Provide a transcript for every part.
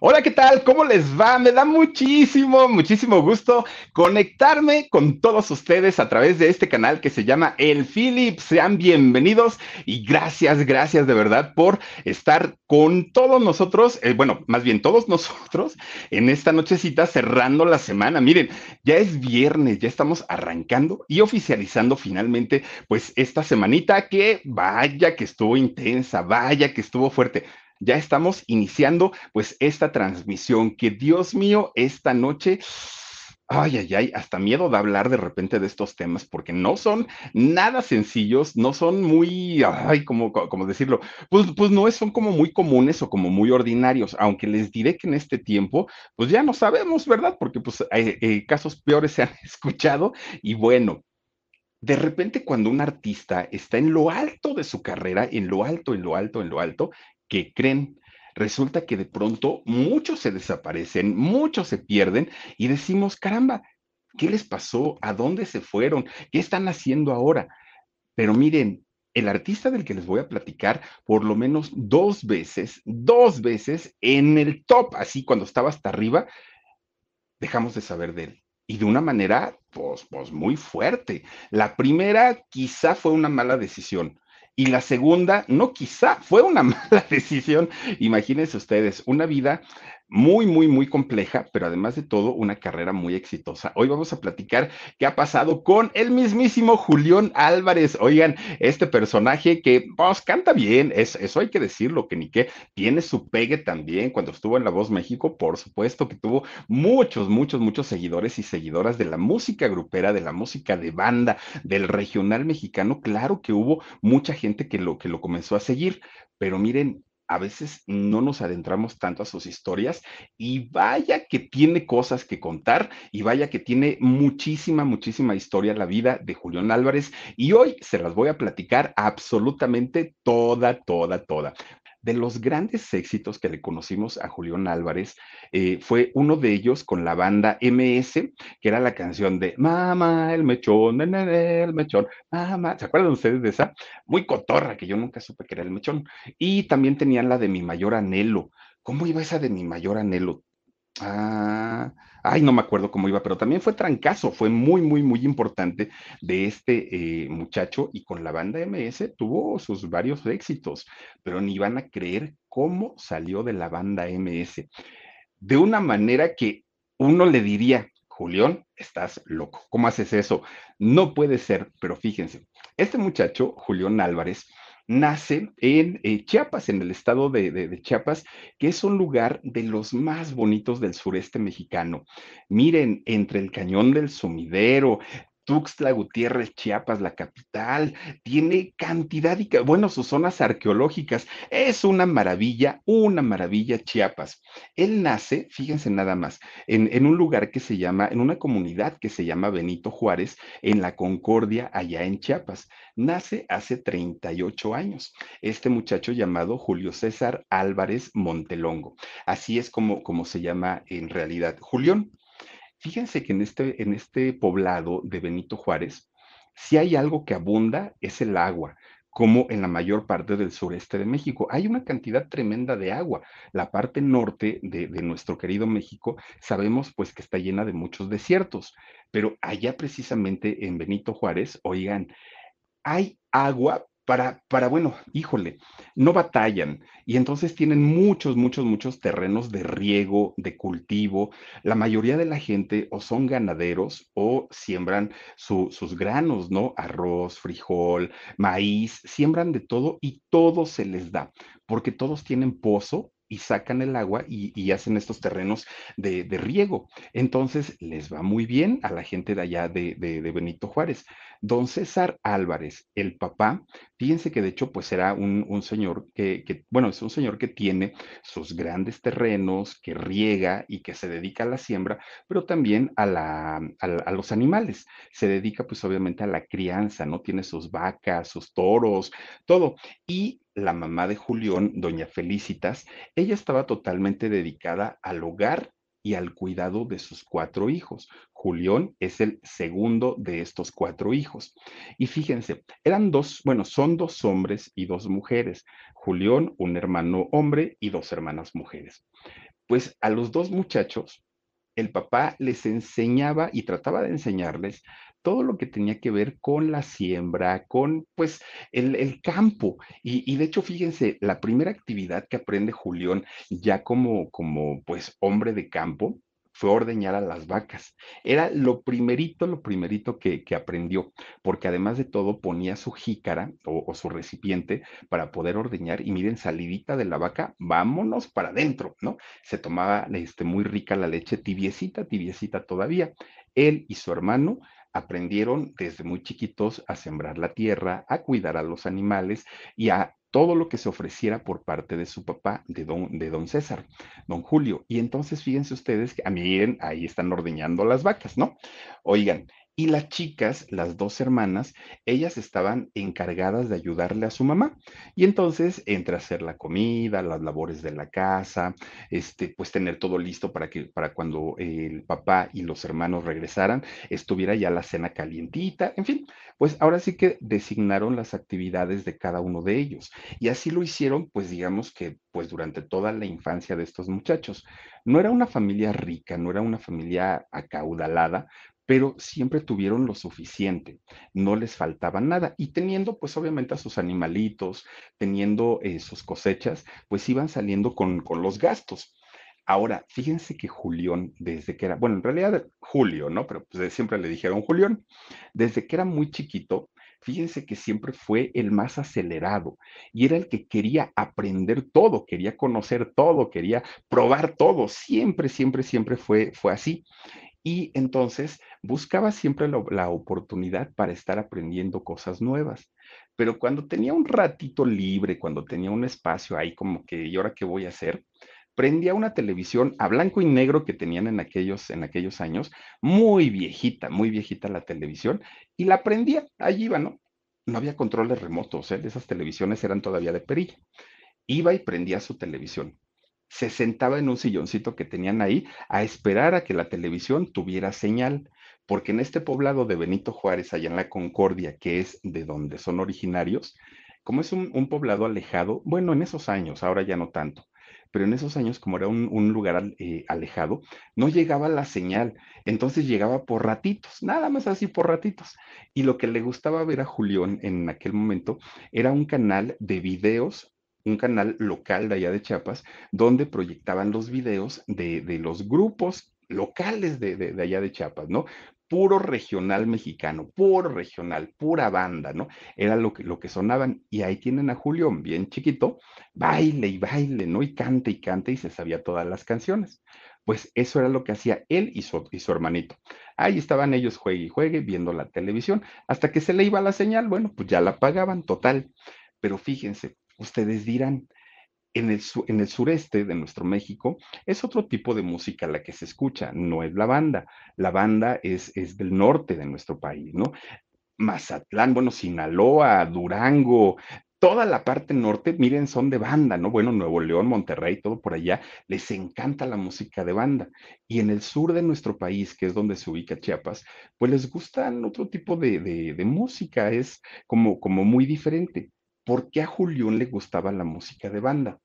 Hola, ¿qué tal? ¿Cómo les va? Me da muchísimo, muchísimo gusto conectarme con todos ustedes a través de este canal que se llama El Philip. Sean bienvenidos y gracias, gracias de verdad por estar con todos nosotros, eh, bueno, más bien todos nosotros en esta nochecita cerrando la semana. Miren, ya es viernes, ya estamos arrancando y oficializando finalmente pues esta semanita que vaya que estuvo intensa, vaya que estuvo fuerte ya estamos iniciando pues esta transmisión que Dios mío, esta noche... Ay, ay, ay, hasta miedo de hablar de repente de estos temas porque no son nada sencillos, no son muy, ay, como, como decirlo, pues, pues no son como muy comunes o como muy ordinarios, aunque les diré que en este tiempo, pues ya no sabemos, ¿verdad? Porque pues eh, casos peores se han escuchado y bueno, de repente cuando un artista está en lo alto de su carrera, en lo alto, en lo alto, en lo alto, que creen. Resulta que de pronto muchos se desaparecen, muchos se pierden y decimos, caramba, ¿qué les pasó? ¿A dónde se fueron? ¿Qué están haciendo ahora? Pero miren, el artista del que les voy a platicar, por lo menos dos veces, dos veces en el top, así cuando estaba hasta arriba, dejamos de saber de él. Y de una manera, pues, pues muy fuerte. La primera quizá fue una mala decisión. Y la segunda, no quizá, fue una mala decisión. Imagínense ustedes, una vida muy, muy, muy compleja, pero además de todo, una carrera muy exitosa. Hoy vamos a platicar qué ha pasado con el mismísimo Julián Álvarez. Oigan, este personaje que, pues, canta bien, es, eso hay que decirlo, que ni qué, tiene su pegue también. Cuando estuvo en La Voz México, por supuesto que tuvo muchos, muchos, muchos seguidores y seguidoras de la música grupera, de la música de banda, del regional mexicano. Claro que hubo mucha gente que lo, que lo comenzó a seguir, pero miren, a veces no nos adentramos tanto a sus historias y vaya que tiene cosas que contar y vaya que tiene muchísima, muchísima historia la vida de Julián Álvarez y hoy se las voy a platicar absolutamente toda, toda, toda de los grandes éxitos que le conocimos a Julián Álvarez eh, fue uno de ellos con la banda MS, que era la canción de Mamá, el mechón, el mechón, mamá. ¿Se acuerdan ustedes de esa? Muy cotorra, que yo nunca supe que era el mechón. Y también tenían la de Mi Mayor Anhelo. ¿Cómo iba esa de Mi Mayor Anhelo? Ah, ay, no me acuerdo cómo iba, pero también fue trancazo, fue muy, muy, muy importante de este eh, muchacho y con la banda MS tuvo sus varios éxitos, pero ni van a creer cómo salió de la banda MS. De una manera que uno le diría, Julián, estás loco, ¿cómo haces eso? No puede ser, pero fíjense, este muchacho, Julián Álvarez, nace en eh, Chiapas, en el estado de, Chiapas, que es un lugar de los más bonitos del sureste mexicano. Miren, entre el cañón del sumidero, Tuxtla Gutiérrez, Chiapas, la capital, tiene cantidad y, bueno, sus zonas arqueológicas. Es una maravilla, una maravilla Chiapas. Él nace, fíjense nada más, en, en, un lugar que se llama, en una comunidad que se llama Benito Juárez, en la Concordia, allá en Chiapas. Nace hace 38 años. Este muchacho llamado Julio César Álvarez Montelongo. Así es como, como se llama en realidad. Julián. Fíjense que en este, en este poblado de Benito Juárez, si hay algo que abunda es el agua, como en la mayor parte del sureste de México. Hay una cantidad tremenda de agua. La parte norte de, de, nuestro querido México sabemos pues que está llena de muchos desiertos, pero allá precisamente en Benito Juárez, oigan, hay agua para, para, bueno, híjole, no batallan y entonces tienen muchos, muchos, muchos terrenos de riego, de cultivo. La mayoría de la gente o son ganaderos o siembran sus granos, ¿no? Arroz, frijol, maíz, siembran de todo y todo se les da, porque todos tienen pozo y sacan el agua y, hacen estos terrenos de, riego. Entonces les va muy bien a la gente de allá de, Benito Juárez. Don César Álvarez, el papá, fíjense que de hecho pues era un, señor que, bueno, es un señor que tiene sus grandes terrenos, que riega y que se dedica a la siembra, pero también a, la, a los animales. Se dedica pues obviamente a la crianza, ¿no? Tiene sus vacas, sus toros, todo. Y la mamá de Julián, doña Felicitas, ella estaba totalmente dedicada al hogar y al cuidado de sus cuatro hijos. Julián es el segundo de estos cuatro hijos. Y fíjense, eran dos, bueno, son dos hombres y dos mujeres. Julián, un hermano hombre y dos hermanas mujeres. Pues a los dos muchachos, el papá les enseñaba y trataba de enseñarles todo lo que tenía que ver con la siembra, con pues el, campo. Y, de hecho, fíjense, la primera actividad que aprende Julián ya como, como pues hombre de campo fue ordeñar a las vacas. Era lo primerito, lo primerito que, aprendió, porque además de todo ponía su jícara o, o, su recipiente para poder ordeñar y miren, salidita de la vaca, vámonos para adentro, ¿no? Se tomaba este, muy rica la leche, tibiecita, tibiecita todavía. Él y su hermano aprendieron desde muy chiquitos a sembrar la tierra, a cuidar a los animales y a todo lo que se ofreciera por parte de su papá, de don, de don César, don Julio. Y entonces fíjense ustedes que mí ahí están ordeñando las vacas, ¿no? Oigan, y las chicas, las dos hermanas, ellas estaban encargadas de ayudarle a su mamá. Y entonces, entre hacer la comida, las labores de la casa, este, pues tener todo listo para que para cuando el papá y los hermanos regresaran, estuviera ya la cena calientita, en fin, pues ahora sí que designaron las actividades de cada uno de ellos. Y así lo hicieron, pues digamos que pues durante toda la infancia de estos muchachos. No era una familia rica, no era una familia acaudalada, pero siempre tuvieron lo suficiente, no les faltaba nada. Y teniendo, pues obviamente a sus animalitos, teniendo eh, sus cosechas, pues iban saliendo con, con los gastos. Ahora, fíjense que Julián, desde que era, bueno, en realidad Julio, ¿no? Pero pues siempre le dijeron Julián, desde que era muy chiquito, fíjense que siempre fue el más acelerado y era el que quería aprender todo, quería conocer todo, quería probar todo, siempre, siempre, siempre fue, fue así. Y entonces buscaba siempre la, oportunidad para estar aprendiendo cosas nuevas. Pero cuando tenía un ratito libre, cuando tenía un espacio ahí como que, ¿y ahora qué voy a hacer? Prendía una televisión a blanco y negro que tenían en aquellos, en aquellos años, muy viejita, muy viejita la televisión, y la prendía, allí iba, ¿no? No había controles remotos, ¿eh? esas televisiones eran todavía de perilla. Iba y prendía su televisión se sentaba en un silloncito que tenían ahí a esperar a que la televisión tuviera señal, porque en este poblado de Benito Juárez, allá en la Concordia, que es de donde son originarios, como es un, poblado alejado, bueno, en esos años, ahora ya no tanto, pero en esos años, como era un, lugar eh, alejado, no llegaba la señal, entonces llegaba por ratitos, nada más así por ratitos. Y lo que le gustaba ver a Julián en aquel momento era un canal de videos un canal local de allá de Chiapas, donde proyectaban los videos de, los grupos locales de, de, allá de Chiapas, ¿no? Puro regional mexicano, puro regional, pura banda, ¿no? Era lo que, lo que sonaban. Y ahí tienen a Julio, bien chiquito, baile y baile, ¿no? Y cante y cante y se sabía todas las canciones. Pues eso era lo que hacía él y su, y su hermanito. Ahí estaban ellos juegue y juegue, viendo la televisión, hasta que se le iba la señal, bueno, pues ya la pagaban, total. Pero fíjense, ustedes dirán, en el, en el, sureste de nuestro México es otro tipo de música la que se escucha, no es la banda. La banda es, es del norte de nuestro país, ¿no? Mazatlán, bueno, Sinaloa, Durango, toda la parte norte, miren, son de banda, ¿no? Bueno, Nuevo León, Monterrey, todo por allá, les encanta la música de banda. Y en el sur de nuestro país, que es donde se ubica Chiapas, pues les gustan otro tipo de, de música, es como, como muy diferente. ¿Por qué a Julián le gustaba la música de banda?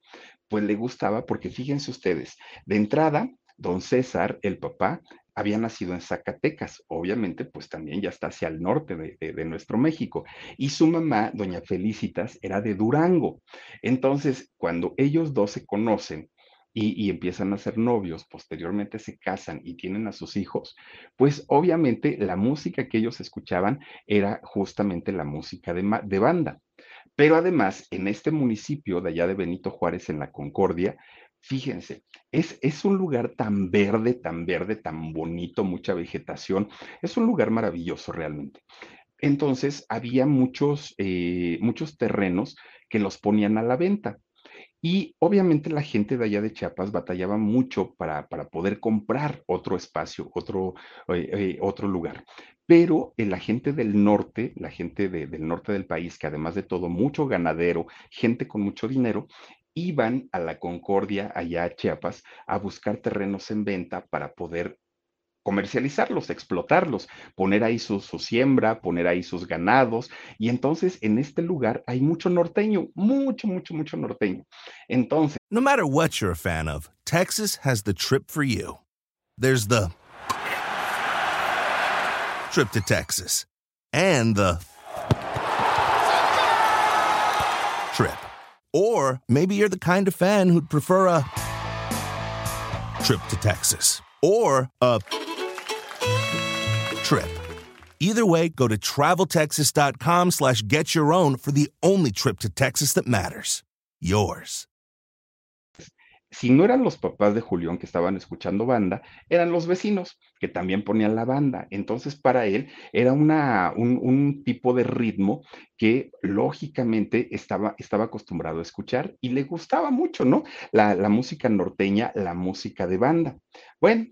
Pues le gustaba porque fíjense ustedes, de entrada, don César, el papá, había nacido en Zacatecas, obviamente, pues también ya está hacia el norte de, nuestro México. Y su mamá, doña Felicitas, era de Durango. Entonces, cuando ellos dos se conocen, y, empiezan a ser novios, posteriormente se casan y tienen a sus hijos, pues obviamente la música que ellos escuchaban era justamente la música de, de banda. Pero además, en este municipio de allá de Benito Juárez, en la Concordia, Fíjense, es, es, un lugar tan verde, tan verde, tan bonito, mucha vegetación. Es un lugar maravilloso realmente. Entonces, había muchos, eh, muchos terrenos que los ponían a la venta. Y obviamente la gente de allá de Chiapas batallaba mucho para, para poder comprar otro espacio, otro, eh, eh, otro lugar. Pero la gente del norte, la gente del norte del país, que además de todo, mucho ganadero, gente con mucho dinero, iban a la Concordia, allá a Chiapas, a buscar terrenos en venta para poder comercializarlos, explotarlos, poner ahí su, su, siembra, poner ahí sus ganados. Y entonces en este lugar hay mucho norteño, mucho, mucho, mucho norteño. Entonces. No matter what you're a fan of, Texas has the trip for you. There's the trip to Texas and the trip. Or maybe you're the kind of fan who'd prefer a trip to Texas or a Either way, go to traveltexas.com slash get for the only trip to Texas that matters. Yours. Si no eran los papás de Julián que estaban escuchando banda, eran los vecinos que también ponían la banda. Entonces, para él era una, un, un tipo de ritmo que lógicamente estaba, estaba acostumbrado a escuchar y le gustaba mucho, ¿no? La, la música norteña, la música de banda. Bueno,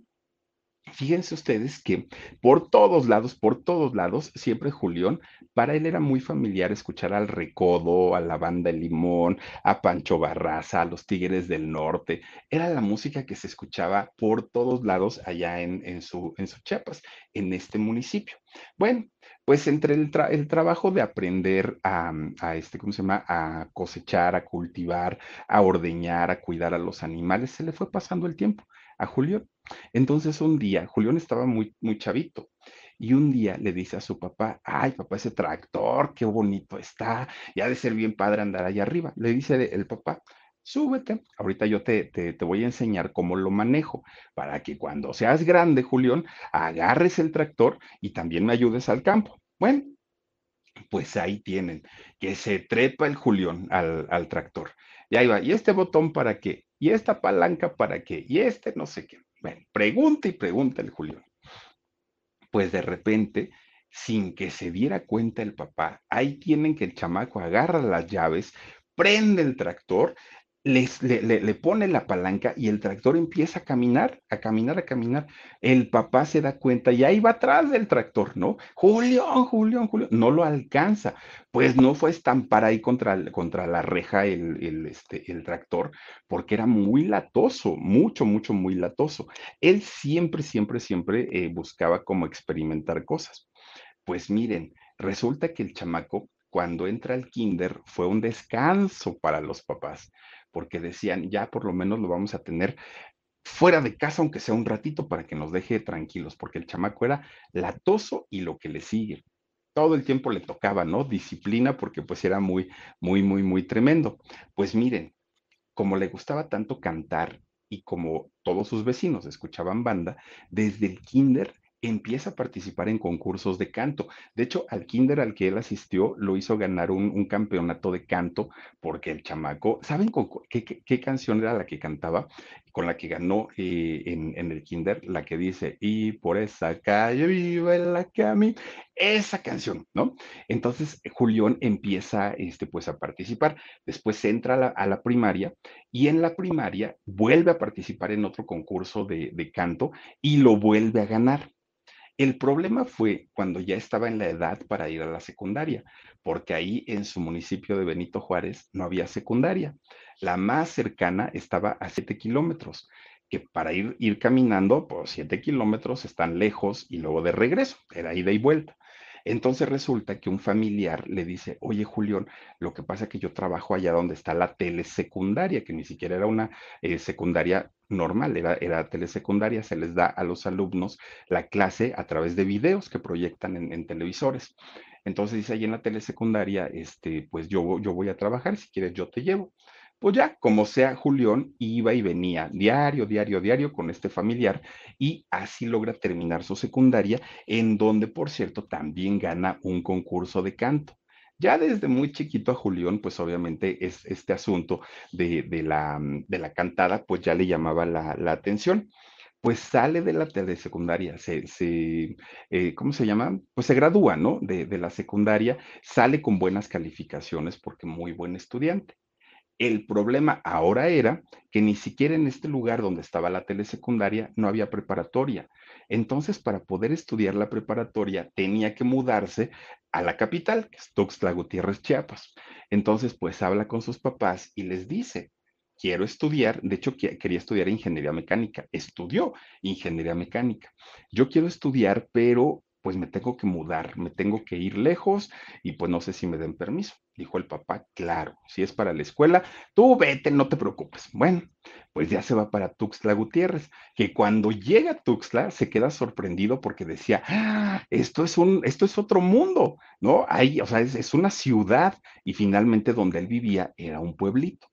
Fíjense ustedes que por todos lados, por todos lados, siempre Julián, para él era muy familiar escuchar al Recodo, a la banda El Limón, a Pancho Barraza, a los Tigres del Norte. Era la música que se escuchaba por todos lados allá en, su, en su Chiapas, en este municipio. Bueno, pues entre el, trabajo de aprender a, a, este, ¿cómo se llama? A cosechar, a cultivar, a ordeñar, a cuidar a los animales, se le fue pasando el tiempo a Julián. Entonces un día, Julián estaba muy, muy chavito y un día le dice a su papá, ay papá, ese tractor, qué bonito está, ya de ser bien padre andar allá arriba. Le dice el papá, súbete, ahorita yo te, te, te, voy a enseñar cómo lo manejo, para que cuando seas grande, Julián, agarres el tractor y también me ayudes al campo. Bueno, pues ahí tienen, que se trepa el Julián al, al tractor. Y ahí va, ¿y este botón para qué? ¿Y esta palanca para qué? ¿Y este no sé qué? Bueno, pregunta y pregunta el Julián. Pues de repente, sin que se diera cuenta el papá, ahí tienen que el chamaco agarra las llaves, prende el tractor le, pone la palanca y el tractor empieza a caminar, a caminar, a caminar. El papá se da cuenta y ahí va atrás del tractor, ¿no? Julián, Julián, Julián, no lo alcanza. Pues no fue estampar ahí contra, contra la reja el, este, el tractor, porque era muy latoso, mucho, mucho, muy latoso. Él siempre, siempre, siempre eh, buscaba cómo experimentar cosas. Pues miren, resulta que el chamaco cuando entra al kinder fue un descanso para los papás, porque decían, ya por lo menos lo vamos a tener fuera de casa, aunque sea un ratito, para que nos deje tranquilos, porque el chamaco era latoso y lo que le sigue. Todo el tiempo le tocaba, ¿no? Disciplina, porque pues era muy, muy, muy, muy tremendo. Pues miren, como le gustaba tanto cantar y como todos sus vecinos escuchaban banda, desde el kinder empieza a participar en concursos de canto. De hecho, al kinder al que él asistió lo hizo ganar un, campeonato de canto porque el chamaco, ¿saben qué, canción era la que cantaba? Con la que ganó eh, en, el kinder, la que dice, y por esa calle vive la que esa canción, ¿no? Entonces, Julián empieza este, pues, a participar. Después entra a la, primaria y en la primaria vuelve a participar en otro concurso de, canto y lo vuelve a ganar. El problema fue cuando ya estaba en la edad para ir a la secundaria, porque ahí en su municipio de Benito Juárez no había secundaria. La más cercana estaba a 7 kilómetros, que para ir, ir caminando, por pues, 7 kilómetros están lejos y luego de regreso, era ida y vuelta. Entonces resulta que un familiar le dice, oye Julián, lo que pasa es que yo trabajo allá donde está la telesecundaria, que ni siquiera era una eh, secundaria normal, era, era telesecundaria, se les da a los alumnos la clase a través de videos que proyectan en, televisores. Entonces dice, ahí en la telesecundaria, este, pues yo, yo voy a trabajar, si quieres yo te llevo. Pues ya, como sea, Julián iba y venía diario, diario, diario con este familiar y así logra terminar su secundaria, en donde, por cierto, también gana un concurso de canto. Ya desde muy chiquito a Julián, pues obviamente es este asunto de, la, cantada, pues ya le llamaba la, atención pues sale de la telesecundaria, se, se eh, ¿cómo se llama? Pues se gradúa, ¿no? De, la secundaria, sale con buenas calificaciones porque muy buen estudiante. El problema ahora era que ni siquiera en este lugar donde estaba la telesecundaria no había preparatoria. Entonces, para poder estudiar la preparatoria, tenía que mudarse a la capital, que es Tuxtla Gutiérrez, Chiapas. Entonces, pues habla con sus papás y les dice, quiero estudiar, de hecho quería estudiar ingeniería mecánica, estudió ingeniería mecánica. Yo quiero estudiar, pero pues me tengo que mudar, me tengo que ir lejos y pues no sé si me den permiso. Dijo el papá, claro, si es para la escuela, tú vete, no te preocupes. Bueno, pues ya se va para Tuxtla Gutiérrez, que cuando llega a Tuxtla se queda sorprendido porque decía, ah, esto es un, esto es otro mundo, ¿no? Ahí, o sea, es, es una ciudad y finalmente donde él vivía era un pueblito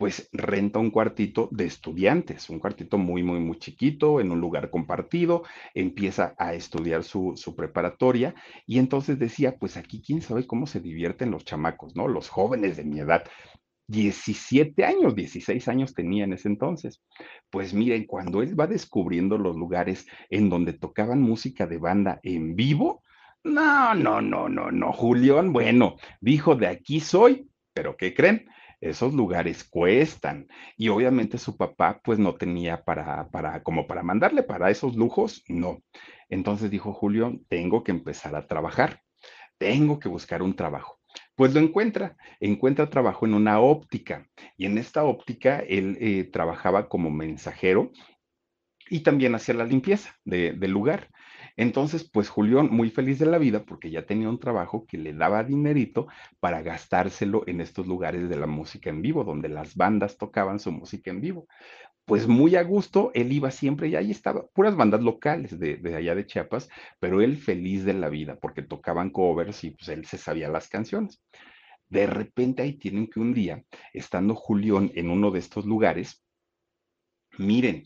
pues renta un cuartito de estudiantes, un cuartito muy, muy, muy chiquito, en un lugar compartido, empieza a estudiar su, su, preparatoria y entonces decía, pues aquí quién sabe cómo se divierten los chamacos, ¿no? Los jóvenes de mi edad. 17 años, 16 años tenía en ese entonces. Pues miren, cuando él va descubriendo los lugares en donde tocaban música de banda en vivo, no, no, no, no, no, Julián, bueno, dijo, de aquí soy, pero ¿qué creen? Esos lugares cuestan y obviamente su papá pues no tenía para, para, como para mandarle para esos lujos, no. Entonces dijo Julio, tengo que empezar a trabajar, tengo que buscar un trabajo. Pues lo encuentra, encuentra trabajo en una óptica y en esta óptica él eh, trabajaba como mensajero y también hacía la limpieza de, del lugar. Entonces, pues Julián, muy feliz de la vida porque ya tenía un trabajo que le daba dinerito para gastárselo en estos lugares de la música en vivo, donde las bandas tocaban su música en vivo. Pues muy a gusto, él iba siempre y ahí estaba, puras bandas locales de, de allá de Chiapas, pero él feliz de la vida porque tocaban covers y pues él se sabía las canciones. De repente ahí tienen que un día, estando Julián en uno de estos lugares, miren,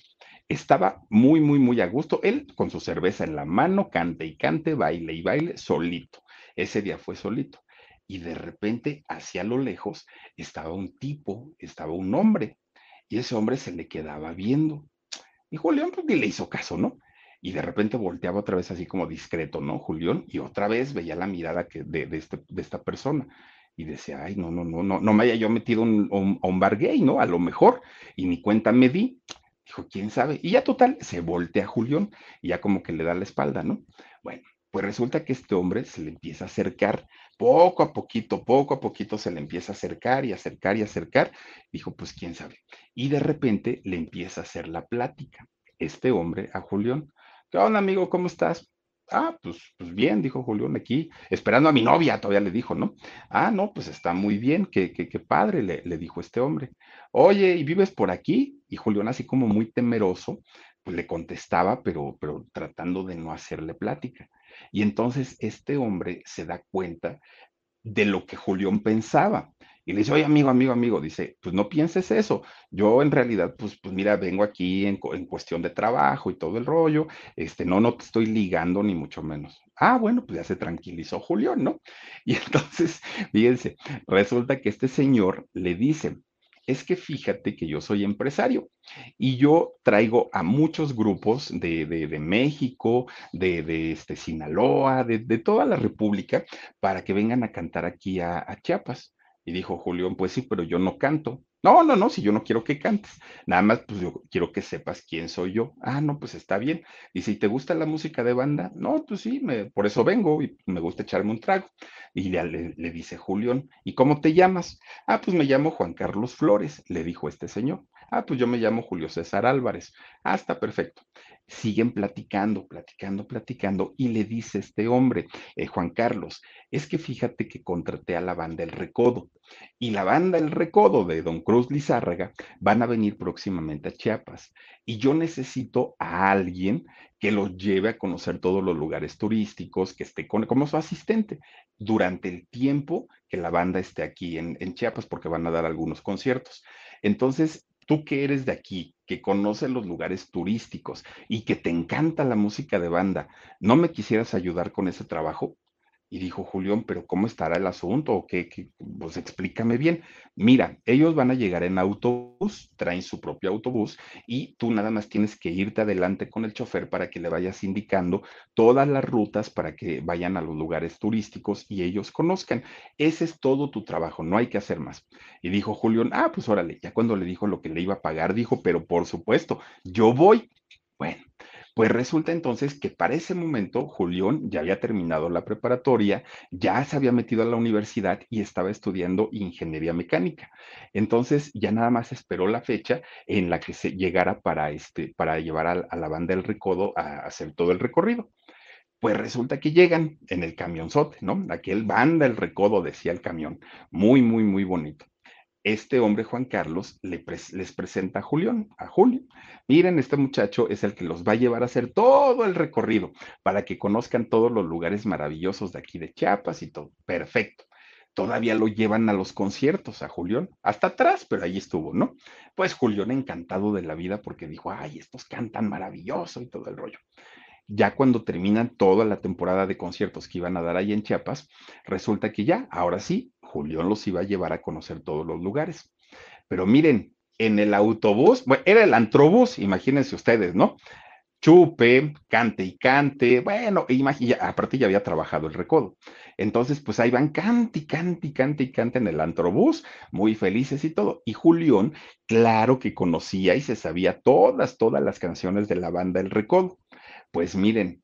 estaba muy, muy, muy a gusto. Él con su cerveza en la mano, cante y cante, baile y baile, solito. Ese día fue solito. Y de repente, hacia lo lejos, estaba un tipo, estaba un hombre. Y ese hombre se le quedaba viendo. Y Julián, pues ni le hizo caso, ¿no? Y de repente volteaba otra vez así como discreto, ¿no? Julián, y otra vez veía la mirada que de, de, este, de esta persona y decía, ay, no, no, no, no, no me haya yo metido un, un, un, bar gay, ¿no? A lo mejor, y ni cuenta me di. Dijo, quién sabe. Y ya total, se voltea a Julián y ya como que le da la espalda, ¿no? Bueno, pues resulta que este hombre se le empieza a acercar, poco a poquito, poco a poquito se le empieza a acercar y acercar y acercar. Dijo, pues quién sabe. Y de repente le empieza a hacer la plática. Este hombre a Julián, ¿qué onda, amigo? ¿Cómo estás? Ah, pues, pues bien, dijo Julián aquí, esperando a mi novia, todavía le dijo, ¿no? Ah, no, pues está muy bien, qué, qué, qué padre, le, le, dijo este hombre. Oye, ¿y vives por aquí? Y Julián, así como muy temeroso, pues le contestaba, pero, pero tratando de no hacerle plática. Y entonces este hombre se da cuenta de lo que Julián pensaba. Y le dice, oye, amigo, amigo, amigo, dice, pues no pienses eso. Yo en realidad, pues, pues mira, vengo aquí en, en, cuestión de trabajo y todo el rollo. Este, no, no te estoy ligando ni mucho menos. Ah, bueno, pues ya se tranquilizó Julián, ¿no? Y entonces, fíjense, resulta que este señor le dice, es que fíjate que yo soy empresario y yo traigo a muchos grupos de, de, México, de, de este, Sinaloa, de, toda la República, para que vengan a cantar aquí a, a Chiapas. Y dijo Julián, pues sí, pero yo no canto. No, no, no, si yo no quiero que cantes, nada más, pues yo quiero que sepas quién soy yo. Ah, no, pues está bien. Y si te gusta la música de banda, no, pues sí, me, por eso vengo y me gusta echarme un trago. Y le, dice Julián, ¿y cómo te llamas? Ah, pues me llamo Juan Carlos Flores, le dijo este señor. Ah, pues yo me llamo Julio César Álvarez. Ah, está perfecto. Siguen platicando, platicando, platicando, y le dice este hombre, eh, Juan Carlos, es que fíjate que contraté a la banda El Recodo, y la banda El Recodo de Don Cruz Lizárraga van a venir próximamente a Chiapas, y yo necesito a alguien que los lleve a conocer todos los lugares turísticos, que esté con, como su asistente durante el tiempo que la banda esté aquí en, en Chiapas, porque van a dar algunos conciertos. Entonces, tú que eres de aquí, que conoces los lugares turísticos y que te encanta la música de banda, ¿no me quisieras ayudar con ese trabajo? Y dijo Julián, pero ¿cómo estará el asunto? ¿O qué, Pues explícame bien. Mira, ellos van a llegar en autobús, traen su propio autobús y tú nada más tienes que irte adelante con el chofer para que le vayas indicando todas las rutas para que vayan a los lugares turísticos y ellos conozcan. Ese es todo tu trabajo, no hay que hacer más. Y dijo Julián, ah, pues órale, ya cuando le dijo lo que le iba a pagar, dijo, pero por supuesto, yo voy. Bueno, pues resulta entonces que para ese momento Julián ya había terminado la preparatoria, ya se había metido a la universidad y estaba estudiando ingeniería mecánica. Entonces ya nada más esperó la fecha en la que se llegara para, este, para llevar a, la banda del Recodo a hacer todo el recorrido. Pues resulta que llegan en el camionzote, ¿no? Aquel banda el recodo, decía el camión. Muy, muy, muy bonito este hombre, Juan Carlos, les presenta a Julián, a Julio. Miren, este muchacho es el que los va a llevar a hacer todo el recorrido para que conozcan todos los lugares maravillosos de aquí de Chiapas y todo. Perfecto. Todavía lo llevan a los conciertos, a Julián, hasta atrás, pero ahí estuvo, ¿no? Pues Julián encantado de la vida porque dijo, ay, estos cantan maravilloso y todo el rollo ya cuando terminan toda la temporada de conciertos que iban a dar ahí en Chiapas, resulta que ya, ahora sí, Julián los iba a llevar a conocer todos los lugares. Pero miren, en el autobús, bueno, era el antrobús, imagínense ustedes, ¿no? Chupe, cante y cante, bueno, aparte ya había trabajado el recodo. Entonces, pues ahí van cante y cante y cante y cante en el antrobús, muy felices y todo. Y Julián, claro que conocía y se sabía todas, todas las canciones de la banda El Recodo. Pues miren.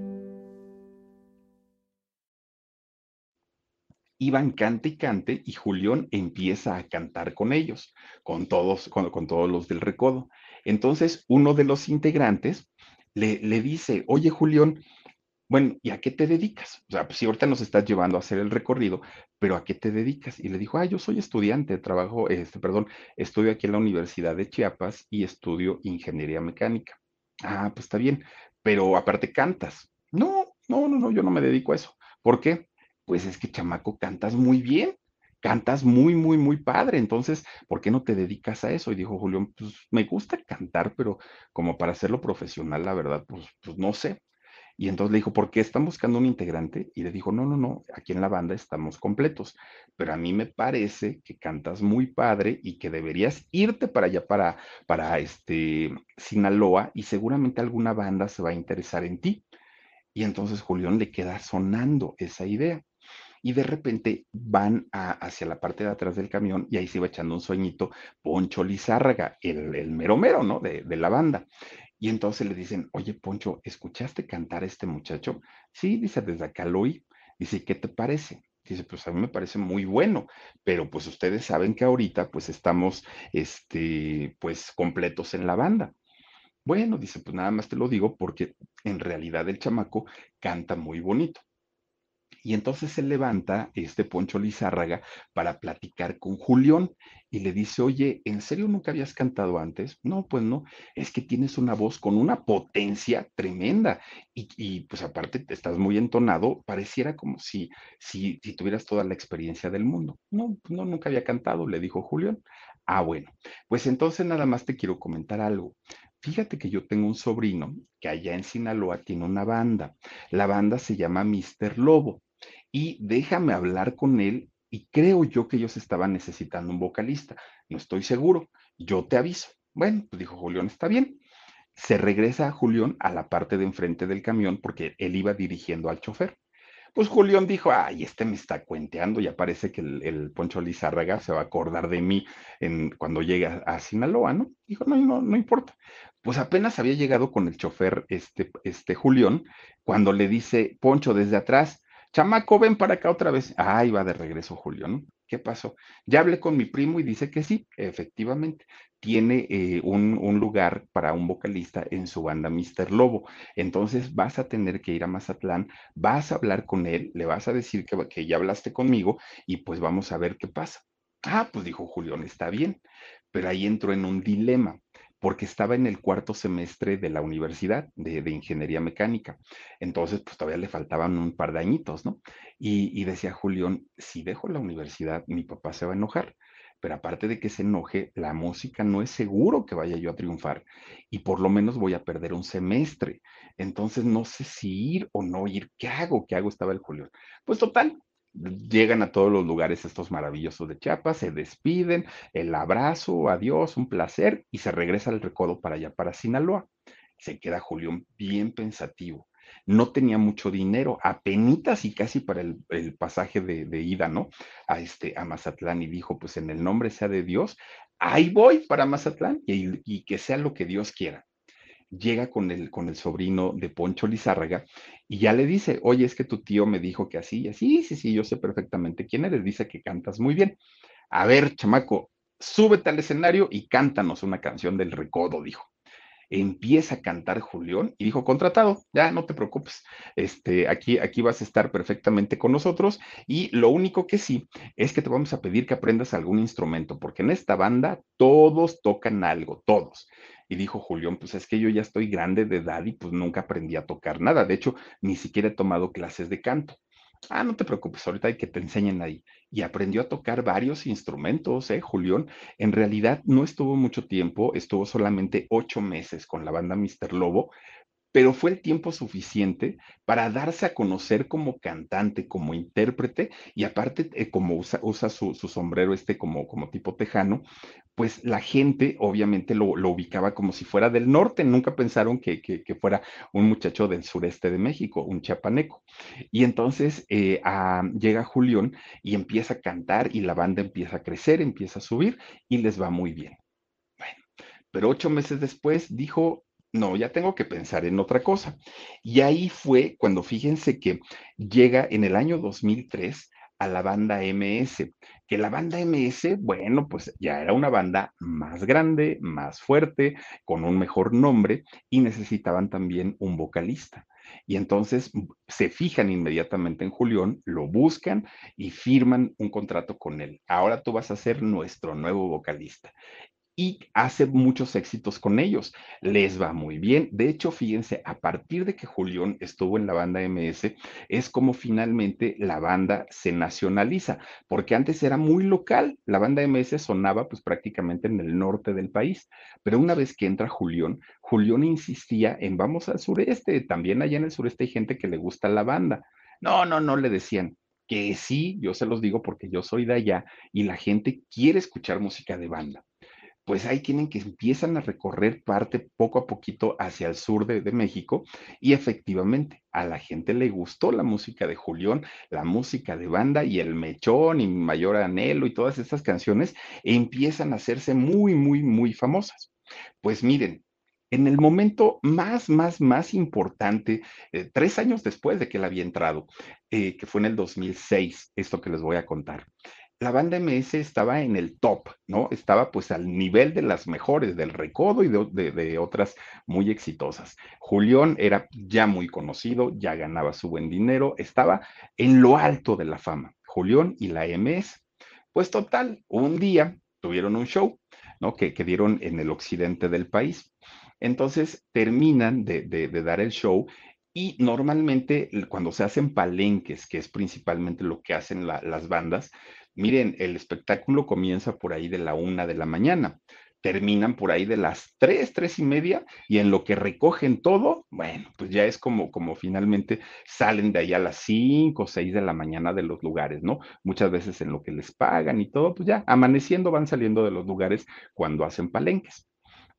Iban cante y cante y Julián empieza a cantar con ellos, con todos, con, todos los del recodo. Entonces, uno de los integrantes le, le dice, oye Julián, bueno, ¿y a qué te dedicas? O sea, pues si ahorita nos estás llevando a hacer el recorrido, pero ¿a qué te dedicas? Y le dijo, ah, yo soy estudiante, trabajo, este, perdón, estudio aquí en la Universidad de Chiapas y estudio ingeniería mecánica. Ah, pues está bien, pero aparte cantas. No, no, no, no, yo no me dedico a eso. ¿Por qué? Pues es que chamaco, cantas muy bien, cantas muy, muy, muy padre, entonces, ¿por qué no te dedicas a eso? Y dijo Julián, pues me gusta cantar, pero como para hacerlo profesional, la verdad, pues, pues no sé. Y entonces le dijo, ¿por qué están buscando un integrante? Y le dijo, no, no, no, aquí en la banda estamos completos, pero a mí me parece que cantas muy padre y que deberías irte para allá, para, para este Sinaloa, y seguramente alguna banda se va a interesar en ti. Y entonces Julián le queda sonando esa idea y de repente van hacia la parte de atrás del camión y ahí se iba echando un sueñito Poncho Lizárraga, el, mero mero, ¿no? De, de la banda. Y entonces le dicen, oye, Poncho, ¿escuchaste cantar a este muchacho? Sí, dice, desde acá lo oí. Dice, ¿qué te parece? Dice, pues a mí me parece muy bueno, pero pues ustedes saben que ahorita pues estamos, este, pues completos en la banda. Bueno, dice, pues nada más te lo digo porque en realidad el chamaco canta muy bonito. Y entonces se levanta este Poncho Lizárraga para platicar con Julián y le dice, oye, ¿en serio nunca habías cantado antes? No, pues no, es que tienes una voz con una potencia tremenda y, pues aparte te estás muy entonado, pareciera como si, si, si tuvieras toda la experiencia del mundo. No, no, nunca había cantado, le dijo Julián. Ah, bueno, pues entonces nada más te quiero comentar algo. Fíjate que yo tengo un sobrino que allá en Sinaloa tiene una banda. La banda se llama Mister Lobo y déjame hablar con él y creo yo que ellos estaban necesitando un vocalista. No estoy seguro, yo te aviso. Bueno, pues dijo Julián, está bien. se regresa a Julián a la parte de enfrente del camión porque él iba dirigiendo al chofer. Pues Julián dijo, ay, este me está cuenteando, ya parece que el, Poncho Lizárraga se va a acordar de mí en, cuando llegue a, Sinaloa, ¿no? Dijo, no, no, no importa. Pues apenas había llegado con el chofer, este, este Julián, cuando le dice Poncho desde atrás, chamaco, ven para acá otra vez. Ay, va de regreso Julián. ¿Qué pasó? Ya hablé con mi primo y dice que sí, efectivamente, tiene eh, un, lugar para un vocalista en su banda Mr. Lobo. Entonces vas a tener que ir a Mazatlán, vas a hablar con él, le vas a decir que, que ya hablaste conmigo y pues vamos a ver qué pasa. Ah, pues dijo Julián, está bien, pero ahí entró en un dilema porque estaba en el cuarto semestre de la universidad de, ingeniería mecánica. Entonces, pues todavía le faltaban un par de añitos, ¿no? Y, decía Julián, si dejo la universidad, mi papá se va a enojar. Pero aparte de que se enoje, la música no es seguro que vaya yo a triunfar y por lo menos voy a perder un semestre. Entonces no sé si ir o no ir. ¿Qué hago? ¿Qué hago? Estaba el Julián. Pues total, llegan a todos los lugares estos maravillosos de Chiapas, se despiden, el abrazo, adiós, un placer, y se regresa al recodo para allá, para Sinaloa. Se queda Julián bien pensativo. No tenía mucho dinero, apenas y casi para el, pasaje de, ida, ¿no? A, este, a Mazatlán y dijo, pues en el nombre sea de Dios, ahí voy para Mazatlán y que sea lo que Dios quiera llega con el, con el sobrino de Poncho Lizárraga y ya le dice, oye, es que tu tío me dijo que así así, sí, sí, yo sé perfectamente quién eres, dice que cantas muy bien. A ver, chamaco, súbete al escenario y cántanos una canción del recodo, dijo. Empieza a cantar Julián y dijo, contratado, ya no te preocupes, este, aquí, aquí vas a estar perfectamente con nosotros y lo único que sí es que te vamos a pedir que aprendas algún instrumento, porque en esta banda todos tocan algo, todos. Y dijo Julián, pues es que yo ya estoy grande de edad y pues nunca aprendí a tocar nada. De hecho, ni siquiera he tomado clases de canto. Ah, no te preocupes, ahorita hay que te enseñen ahí. Y aprendió a tocar varios instrumentos, ¿eh, Julián? En realidad no estuvo mucho tiempo, estuvo solamente ocho meses con la banda Mr. Lobo, pero fue el tiempo suficiente para darse a conocer como cantante, como intérprete, y aparte, eh, como usa, su, sombrero este como, como tipo tejano, pues la gente obviamente lo, ubicaba como si fuera del norte, nunca pensaron que, fuera un muchacho del sureste de México, un chiapaneco. Y entonces eh, llega Julián y empieza a cantar y la banda empieza a crecer, empieza a subir y les va muy bien. Bueno, pero ocho meses después dijo, no, ya tengo que pensar en otra cosa. Y ahí fue cuando fíjense que llega en el año 2003 a la banda MS, que la banda MS, bueno, pues ya era una banda más grande, más fuerte, con un mejor nombre y necesitaban también un vocalista. Y entonces se fijan inmediatamente en Julián, lo buscan y firman un contrato con él. Ahora tú vas a ser nuestro nuevo vocalista y hace muchos éxitos con ellos. Les va muy bien. De hecho, fíjense, a partir de que Julián estuvo en la banda MS, es como finalmente la banda se nacionaliza, porque antes era muy local. La banda MS sonaba pues prácticamente en el norte del país, pero una vez que entra Julián, Julián insistía en vamos al sureste. También allá en el sureste hay gente que le gusta la banda. No, no, no le decían que sí, yo se los digo porque yo soy de allá y la gente quiere escuchar música de banda pues ahí tienen que empiezan a recorrer parte poco a poquito hacia el sur de, México y efectivamente a la gente le gustó la música de Julián, la música de banda y el mechón y mayor anhelo y todas estas canciones empiezan a hacerse muy, muy, muy famosas. Pues miren, en el momento más, más, más importante, eh, tres años después de que él había entrado, eh, que fue en el 2006, esto que les voy a contar la banda MS estaba en el top, ¿no? Estaba pues al nivel de las mejores, del recodo y de, otras muy exitosas. Julián era ya muy conocido, ya ganaba su buen dinero, estaba en lo alto de la fama, Julián y la MS. Pues total, un día tuvieron un show, ¿no? Que, que dieron en el occidente del país. Entonces terminan de, dar el show y normalmente cuando se hacen palenques, que es principalmente lo que hacen las bandas, Miren, el espectáculo comienza por ahí de la una de la mañana, terminan por ahí de las tres, tres y media, y en lo que recogen todo, bueno, pues ya es como, como finalmente salen de ahí a las cinco o seis de la mañana de los lugares, ¿no? Muchas veces en lo que les pagan y todo, pues ya amaneciendo van saliendo de los lugares cuando hacen palenques.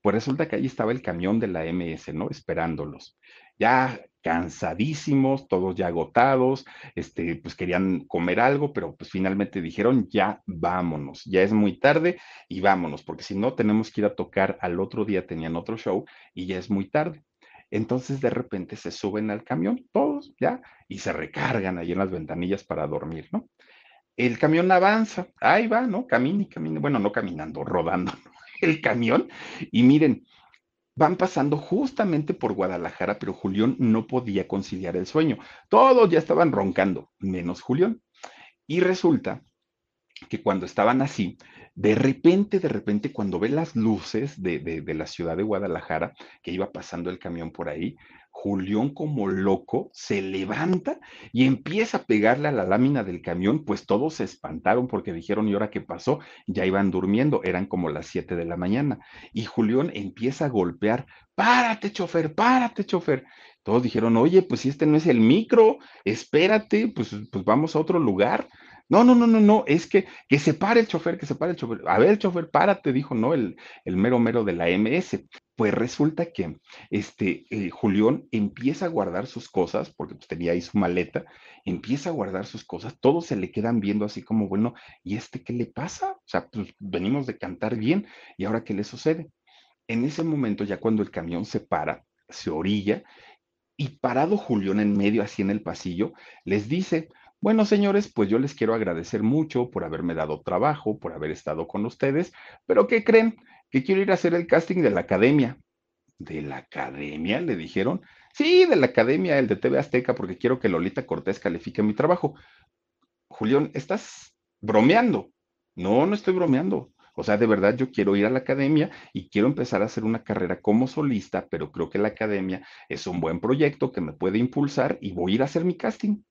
Pues resulta que ahí estaba el camión de la MS, ¿no? Esperándolos. Ya cansadísimos, todos ya agotados, este, pues querían comer algo, pero pues finalmente dijeron, ya vámonos, ya es muy tarde y vámonos, porque si no tenemos que ir a tocar al otro día, tenían otro show y ya es muy tarde. Entonces de repente se suben al camión, todos ya, y se recargan ahí en las ventanillas para dormir, ¿no? El camión avanza, ahí va, ¿no? Camina y camina, bueno, no caminando, rodando el camión. Y miren, van pasando justamente por Guadalajara, pero Julián no podía conciliar el sueño. Todos ya estaban roncando, menos Julián. Y resulta que cuando estaban así, de repente, de repente, cuando ve las luces de, de, la ciudad de Guadalajara, que iba pasando el camión por ahí, Julián como loco se levanta y empieza a pegarle a la lámina del camión, pues todos se espantaron porque dijeron, ¿y ahora qué pasó? Ya iban durmiendo, eran como las 7 de la mañana. Y Julián empieza a golpear, párate, chofer, párate, chofer. Todos dijeron, oye, pues si este no es el micro, espérate, pues, pues vamos a otro lugar. No, no, no, no, no, es que, que se pare el chofer, que se pare el chofer. A ver, el chofer, párate, dijo, ¿no? El, el mero mero de la MS. Pues resulta que este eh, Julián empieza a guardar sus cosas, porque pues, tenía ahí su maleta, empieza a guardar sus cosas, todos se le quedan viendo así como, bueno, ¿y este qué le pasa? O sea, pues venimos de cantar bien, ¿y ahora qué le sucede? En ese momento, ya cuando el camión se para, se orilla, y parado Julián en medio, así en el pasillo, les dice, bueno, señores, pues yo les quiero agradecer mucho por haberme dado trabajo, por haber estado con ustedes, pero ¿qué creen? Que quiero ir a hacer el casting de la academia. ¿De la academia? Le dijeron. Sí, de la academia, el de TV Azteca, porque quiero que Lolita Cortés califique mi trabajo. Julián, ¿estás bromeando? No, no estoy bromeando. O sea, de verdad yo quiero ir a la academia y quiero empezar a hacer una carrera como solista, pero creo que la academia es un buen proyecto que me puede impulsar y voy a ir a hacer mi casting.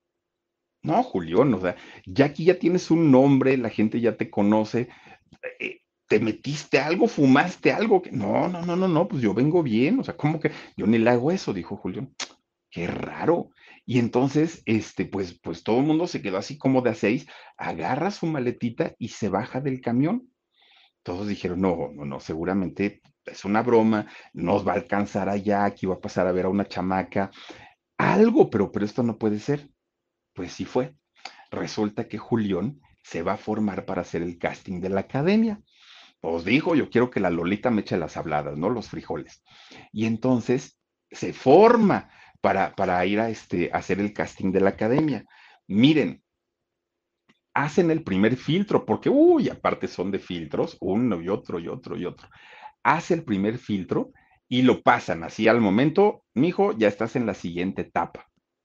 No, Julián, o sea, ya aquí ya tienes un nombre, la gente ya te conoce, eh, te metiste algo, fumaste algo. No, no, no, no, no, pues yo vengo bien, o sea, ¿cómo que yo ni le hago eso? Dijo Julián. Qué raro. Y entonces, este, pues, pues todo el mundo se quedó así como de a seis, agarra su maletita y se baja del camión. Todos dijeron, no, no, no, seguramente es una broma, nos va a alcanzar allá, aquí va a pasar a ver a una chamaca, algo, pero, pero esto no puede ser. Pues sí fue. Resulta que Julián se va a formar para hacer el casting de la academia. Pues dijo, yo quiero que la Lolita me eche las habladas, ¿no? Los frijoles. Y entonces se forma para, para ir a, este, hacer el casting de la academia. Miren, hacen el primer filtro, porque, uy, aparte son de filtros, uno y otro y otro y otro. Hace el primer filtro y lo pasan así al momento, mijo, ya estás en la siguiente etapa.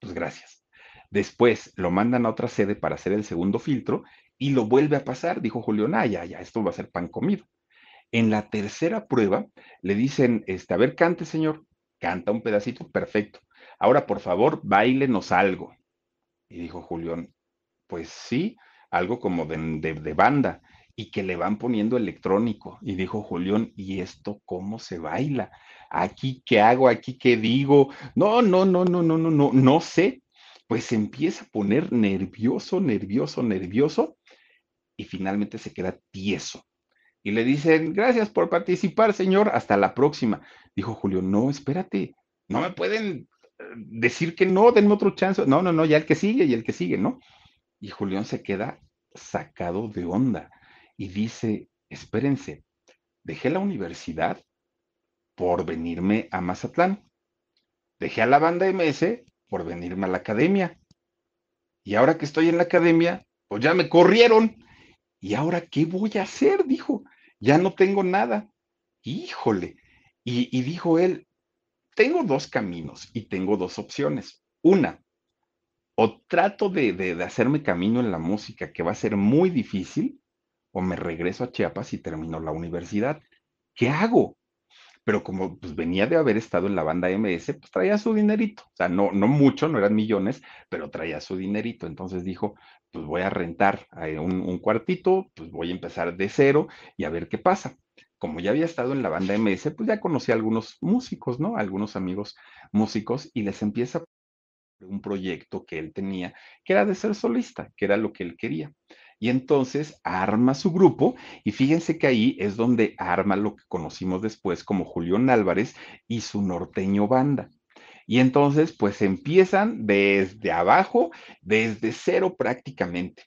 Pues gracias. Después lo mandan a otra sede para hacer el segundo filtro y lo vuelve a pasar. Dijo Julián, ah, ya, ya, esto va a ser pan comido. En la tercera prueba le dicen, este, a ver, cante, señor. Canta un pedacito, perfecto. Ahora, por favor, bailenos algo. Y dijo Julián, pues sí, algo como de, de, banda y que le van poniendo electrónico. Y dijo Julián, ¿y esto cómo se baila? aquí qué hago, aquí qué digo. No, no, no, no, no, no, no, no sé. Pues se empieza a poner nervioso, nervioso, nervioso y finalmente se queda tieso. Y le dicen, gracias por participar, señor, hasta la próxima. Dijo Julio, no, espérate, no me pueden eh, decir que no, denme otro chance. No, no, no, ya el que sigue y el que sigue, ¿no? Y Julián se queda sacado de onda y dice, espérense, dejé la universidad por venirme a Mazatlán. Dejé a la banda MS por venirme a la academia. Y ahora que estoy en la academia, pues ya me corrieron. ¿Y ahora qué voy a hacer? Dijo, ya no tengo nada. Híjole. Y, dijo él, tengo dos caminos y tengo dos opciones. Una, o trato de, de, hacerme camino en la música, que va a ser muy difícil, o me regreso a Chiapas y termino la universidad. ¿qué hago? Pero como pues, venía de haber estado en la banda MS, pues traía su dinerito. O sea, no, no mucho, no eran millones, pero traía su dinerito. Entonces dijo, pues voy a rentar eh, un, un cuartito, pues voy a empezar de cero y a ver qué pasa como ya había estado en la banda MS, pues ya conocí a algunos músicos, ¿no? Algunos amigos músicos y les empieza un proyecto que él tenía, que era de ser solista, que era lo que él quería. Y entonces arma su grupo y fíjense que ahí es donde arma lo que conocimos después como Julián Álvarez y su norteño banda. Y entonces pues empiezan desde abajo, desde cero prácticamente.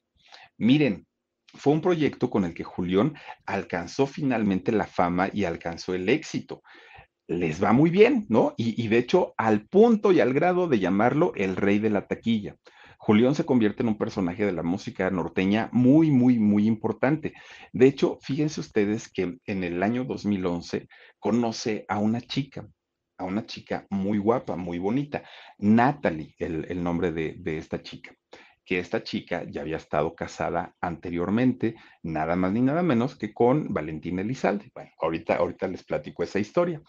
Miren, fue un proyecto con el que Julián alcanzó finalmente la fama y alcanzó el éxito les va muy bien, ¿no? Y, de hecho, al punto y al grado de llamarlo el rey de la taquilla. Julián se convierte en un personaje de la música norteña muy, muy, muy importante. De hecho, fíjense ustedes que en el año 2011 conoce a una chica, a una chica muy guapa, muy bonita, Natalie, el, nombre de, de esta chica que esta chica ya había estado casada anteriormente, nada más ni nada menos que con Valentina Elizalde. Bueno, ahorita, ahorita les platico esa historia.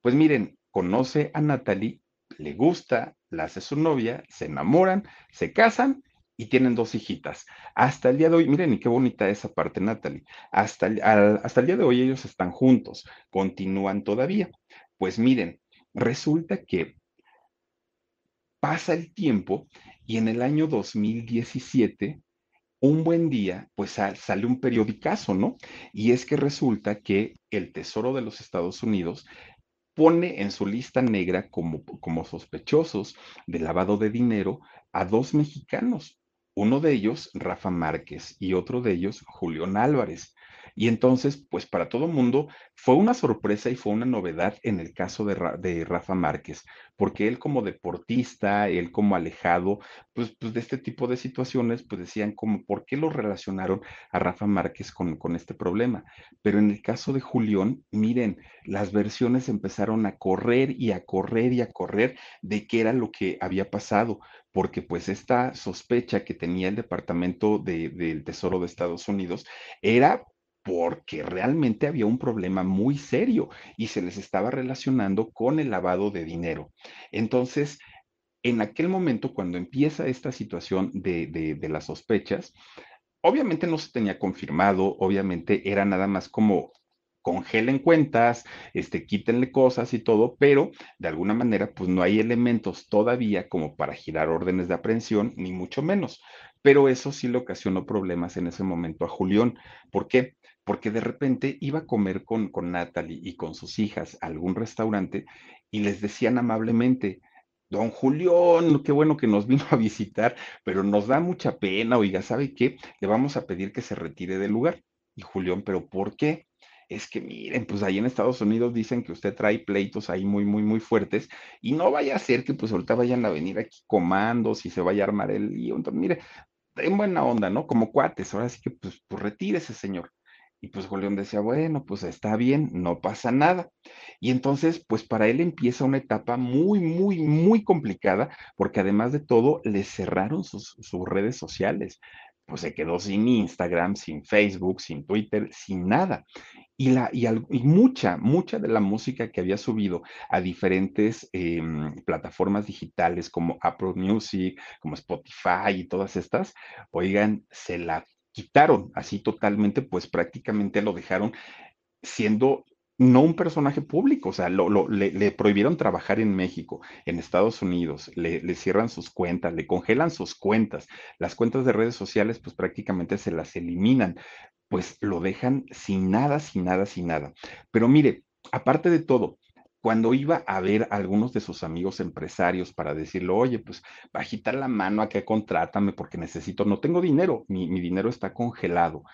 Pues miren, conoce a Natalie, le gusta, la hace su novia, se enamoran, se casan y tienen dos hijitas. Hasta el día de hoy, miren, y qué bonita esa parte, Natalie. Hasta el, hasta el día de hoy ellos están juntos, continúan todavía. Pues miren, resulta que pasa el tiempo y en el año 2017, un buen día, pues sale un periodicazo, ¿no? Y es que resulta que el Tesoro de los Estados Unidos pone en su lista negra como, como sospechosos de lavado de dinero a dos mexicanos, uno de ellos Rafa Márquez y otro de ellos Julián Álvarez. Y entonces, pues para todo mundo fue una sorpresa y fue una novedad en el caso de, de, Rafa Márquez, porque él como deportista, él como alejado, pues, pues, de este tipo de situaciones, pues decían como, ¿por qué lo relacionaron a Rafa Márquez con, con este problema? Pero en el caso de Julián, miren, las versiones empezaron a correr y a correr y a correr de qué era lo que había pasado porque pues esta sospecha que tenía el Departamento del Tesoro de Estados Unidos era porque realmente había un problema muy serio y se les estaba relacionando con el lavado de dinero. Entonces, en aquel momento, cuando empieza esta situación de, las sospechas, obviamente no se tenía confirmado, obviamente era nada más como congelen cuentas, este, quítenle cosas y todo, pero de alguna manera, pues no hay elementos todavía como para girar órdenes de aprehensión, ni mucho menos. Pero eso sí le ocasionó problemas en ese momento a Julián. ¿Por qué? Porque de repente iba a comer con, con Natalie y con sus hijas a algún restaurante y les decían amablemente, Don Julián, qué bueno que nos vino a visitar, pero nos da mucha pena, oiga, ¿sabe qué? Le vamos a pedir que se retire del lugar. Y Julián, ¿pero por qué? Es que miren, pues ahí en Estados Unidos dicen que usted trae pleitos ahí muy, muy, muy fuertes y no vaya a ser que pues ahorita vayan a venir aquí comandos y se vaya a armar el lío. Entonces, mire, en buena onda, ¿no? Como cuates, ahora sí que pues, pues retírese, señor. Y pues Julián decía, bueno, pues está bien, no pasa nada. Y entonces, pues para él empieza una etapa muy, muy, muy complicada, porque además de todo, le cerraron sus, redes sociales. Pues se quedó sin Instagram, sin Facebook, sin Twitter, sin nada. Y, la, y, mucha, mucha de la música que había subido a diferentes em, plataformas digitales como Apple Music, como Spotify y todas estas, oigan, se la quitaron así totalmente, pues prácticamente lo dejaron siendo no un personaje público, o sea, lo, le, prohibieron trabajar en México, en Estados Unidos, le, cierran sus cuentas, le congelan sus cuentas, las cuentas de redes sociales pues prácticamente se las eliminan, pues lo dejan sin nada, sin nada, sin nada. Pero mire, aparte de todo, cuando iba a ver a algunos de sus amigos empresarios para decirle, oye, pues bajita la mano a que contrátame porque necesito, no tengo dinero, mi dinero está congelado,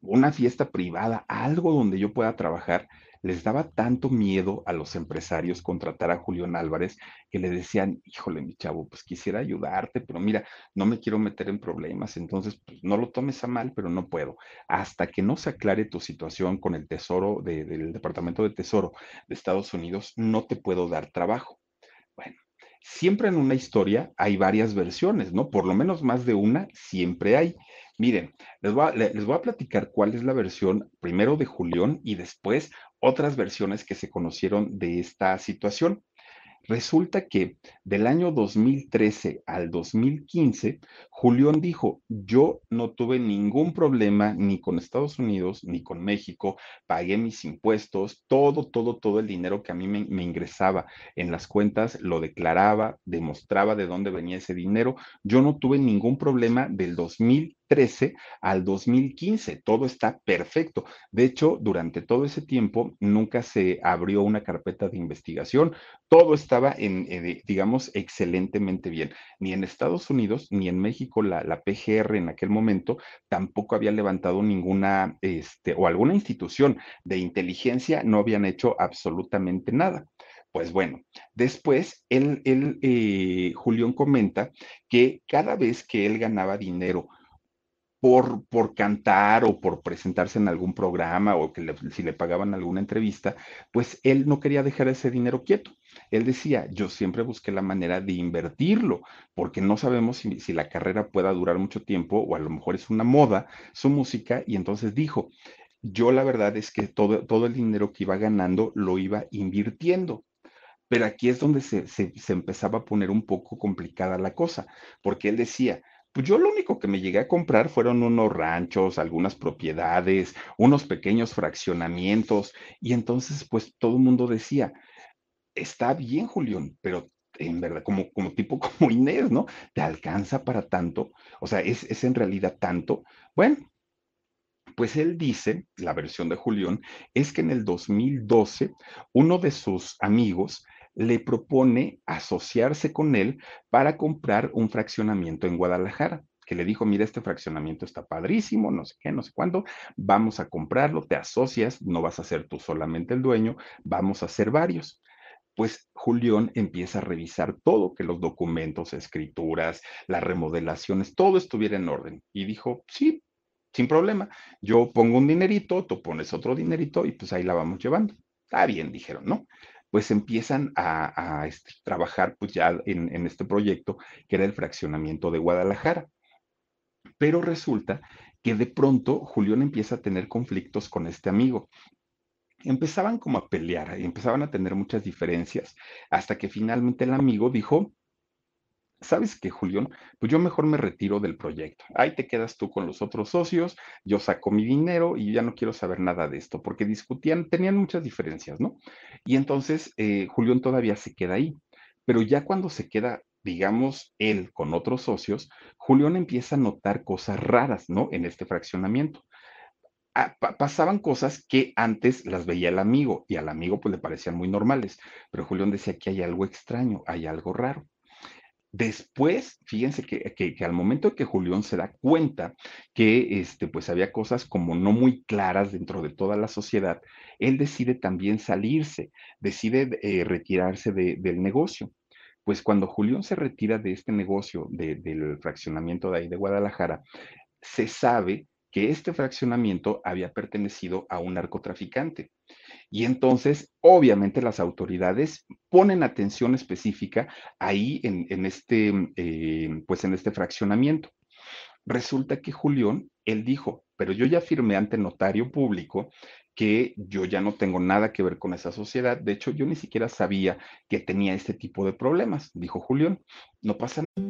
una fiesta privada, algo donde yo pueda trabajar, les daba tanto miedo a los empresarios contratar a Julián Álvarez que le decían, híjole, mi chavo, pues quisiera ayudarte, pero mira, no me quiero meter en problemas, entonces pues, no lo tomes a mal, pero no puedo. Hasta que no se aclare tu situación con el Tesoro del Departamento de Tesoro de Estados Unidos, no te puedo dar trabajo. Bueno, siempre en una historia hay varias versiones, ¿no? Por lo menos más de una siempre hay. Miren, les voy, a, les voy a platicar cuál es la versión primero de Julián y después otras versiones que se conocieron de esta situación. Resulta que del año 2013 al 2015, Julián dijo, yo no tuve ningún problema ni con Estados Unidos ni con México, pagué mis impuestos, todo, todo, todo el dinero que a mí me, ingresaba en las cuentas, lo declaraba, demostraba de dónde venía ese dinero, yo no tuve ningún problema del 2000 2013 al 2015. Todo está perfecto. De hecho, durante todo ese tiempo nunca se abrió una carpeta de investigación. Todo estaba en, eh, digamos, excelentemente bien. Ni en Estados Unidos ni en México la, PGR en aquel momento tampoco había levantado ninguna, este, o alguna institución de inteligencia no habían hecho absolutamente nada. Pues bueno, después él, él eh, Julián comenta que cada vez que él ganaba dinero por, por cantar o por presentarse en algún programa o que si le pagaban alguna entrevista, pues él no quería dejar ese dinero quieto. Él decía, yo siempre busqué la manera de invertirlo, porque no sabemos si, la carrera pueda durar mucho tiempo o a lo mejor es una moda su música. Y entonces dijo, yo la verdad es que todo, todo el dinero que iba ganando lo iba invirtiendo. Pero aquí es donde se, se, se, empezaba a poner un poco complicada la cosa, porque él decía, pues yo lo único que me llegué a comprar fueron unos ranchos, algunas propiedades, unos pequeños fraccionamientos, y entonces pues todo el mundo decía, está bien, Julián, pero en verdad, como, como tipo como Inés, ¿no? ¿Te alcanza para tanto? O sea, ¿es, es en realidad tanto? Bueno, pues él dice, la versión de Julián, es que en el 2012 uno de sus amigos le propone asociarse con él para comprar un fraccionamiento en Guadalajara que le dijo, mira, este fraccionamiento está padrísimo, no sé qué, no sé cuándo, vamos a comprarlo, te asocias, no vas a ser tú solamente el dueño, vamos a ser varios. Pues Julián empieza a revisar todo, que los documentos, escrituras, las remodelaciones, todo estuviera en orden. Y dijo, sí, sin problema, yo pongo un dinerito, tú pones otro dinerito y pues ahí la vamos llevando. Está bien, dijeron, ¿no? pues empiezan a, a este, trabajar pues ya en, en este proyecto que era el fraccionamiento de Guadalajara. Pero resulta que de pronto Julián empieza a tener conflictos con este amigo. Empezaban como a pelear y empezaban a tener muchas diferencias hasta que finalmente el amigo dijo, ¿sabes qué, Julián? Pues yo mejor me retiro del proyecto. Ahí te quedas tú con los otros socios, yo saco mi dinero y ya no quiero saber nada de esto, porque discutían, tenían muchas diferencias, ¿no? Y entonces eh, Julián todavía se queda ahí, pero ya cuando se queda, digamos, él con otros socios, Julián empieza a notar cosas raras, ¿no? En este fraccionamiento. Ah, pasaban cosas que antes las veía el amigo y al amigo pues le parecían muy normales, pero Julián decía que hay algo extraño, hay algo raro. Después, fíjense que, que, al momento que Julián se da cuenta que este, pues había cosas como no muy claras dentro de toda la sociedad, él decide también salirse, decide eh, retirarse de, del negocio. Pues cuando Julián se retira de este negocio, de, del fraccionamiento de ahí de Guadalajara, se sabe que este fraccionamiento había pertenecido a un narcotraficante. Y entonces, obviamente, las autoridades ponen atención específica ahí en, en este, eh, pues en este fraccionamiento. Resulta que Julián, él dijo, pero yo ya firmé ante notario público que yo ya no tengo nada que ver con esa sociedad. De hecho, yo ni siquiera sabía que tenía este tipo de problemas, dijo Julián. No pasa nada.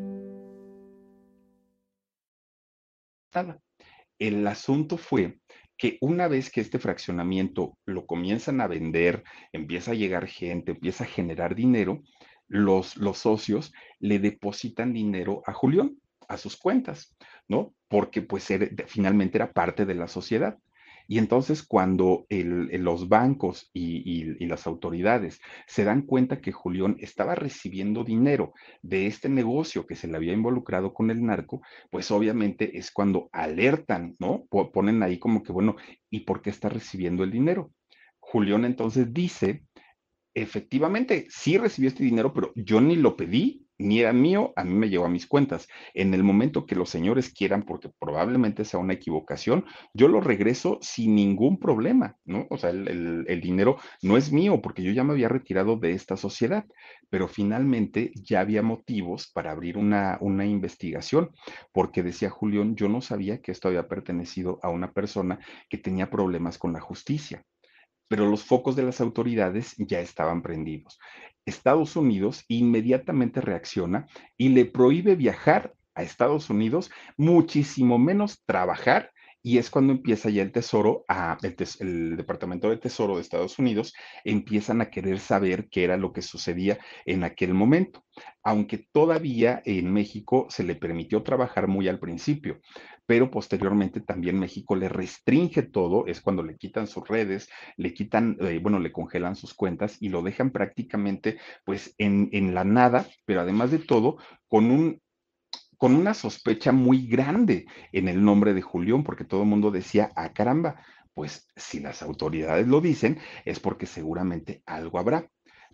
El asunto fue que una vez que este fraccionamiento lo comienzan a vender, empieza a llegar gente, empieza a generar dinero, los, los socios le depositan dinero a Julián, a sus cuentas, ¿no? Porque pues finalmente era parte de la sociedad. Y entonces cuando los bancos y, y, las autoridades se dan cuenta que Julián estaba recibiendo dinero de este negocio que se le había involucrado con el narco, pues obviamente es cuando alertan, ¿no? Ponen ahí como que, bueno, ¿y por qué está recibiendo el dinero? Julián entonces dice, efectivamente, sí recibió este dinero, pero yo ni lo pedí, ni era mío, a mí me llegó a mis cuentas. En el momento que los señores quieran, porque probablemente sea una equivocación, yo lo regreso sin ningún problema, ¿no? O sea, el, dinero no es mío porque yo ya me había retirado de esta sociedad, pero finalmente ya había motivos para abrir una, una investigación, porque decía Julián, yo no sabía que esto había pertenecido a una persona que tenía problemas con la justicia pero los focos de las autoridades ya estaban prendidos. Estados Unidos inmediatamente reacciona y le prohíbe viajar a Estados Unidos, muchísimo menos trabajar y es cuando empieza ya el Tesoro, a, el, Departamento de Tesoro de Estados Unidos, empiezan a querer saber qué era lo que sucedía en aquel momento, aunque todavía en México se le permitió trabajar muy al principio, pero posteriormente también México le restringe todo, es cuando le quitan sus redes, le quitan, eh, bueno, le congelan sus cuentas y lo dejan prácticamente pues en, la nada, pero además de todo, con un con una sospecha muy grande en el nombre de Julián, porque todo el mundo decía, ah, caramba, pues si las autoridades lo dicen, es porque seguramente algo habrá.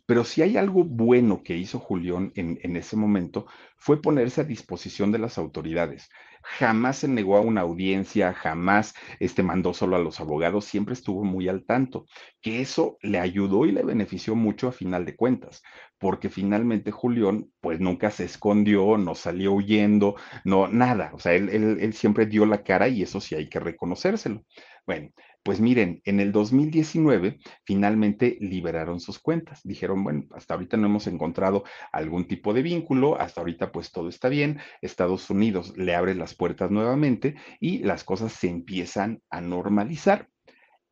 Pero si hay algo bueno que hizo Julián en, ese momento, fue ponerse a disposición de las autoridades jamás se negó a una audiencia, jamás este, mandó solo a los abogados, siempre estuvo muy al tanto, que eso le ayudó y le benefició mucho a final de cuentas, porque finalmente Julián pues nunca se escondió, no salió huyendo, no, nada, o sea, él, él siempre dio la cara y eso sí hay que reconocérselo. Bueno, pues miren, en el 2019 finalmente liberaron sus cuentas. Dijeron, bueno, hasta ahorita no hemos encontrado algún tipo de vínculo, hasta ahorita pues todo está bien, Estados Unidos le abre las puertas nuevamente y las cosas se empiezan a normalizar.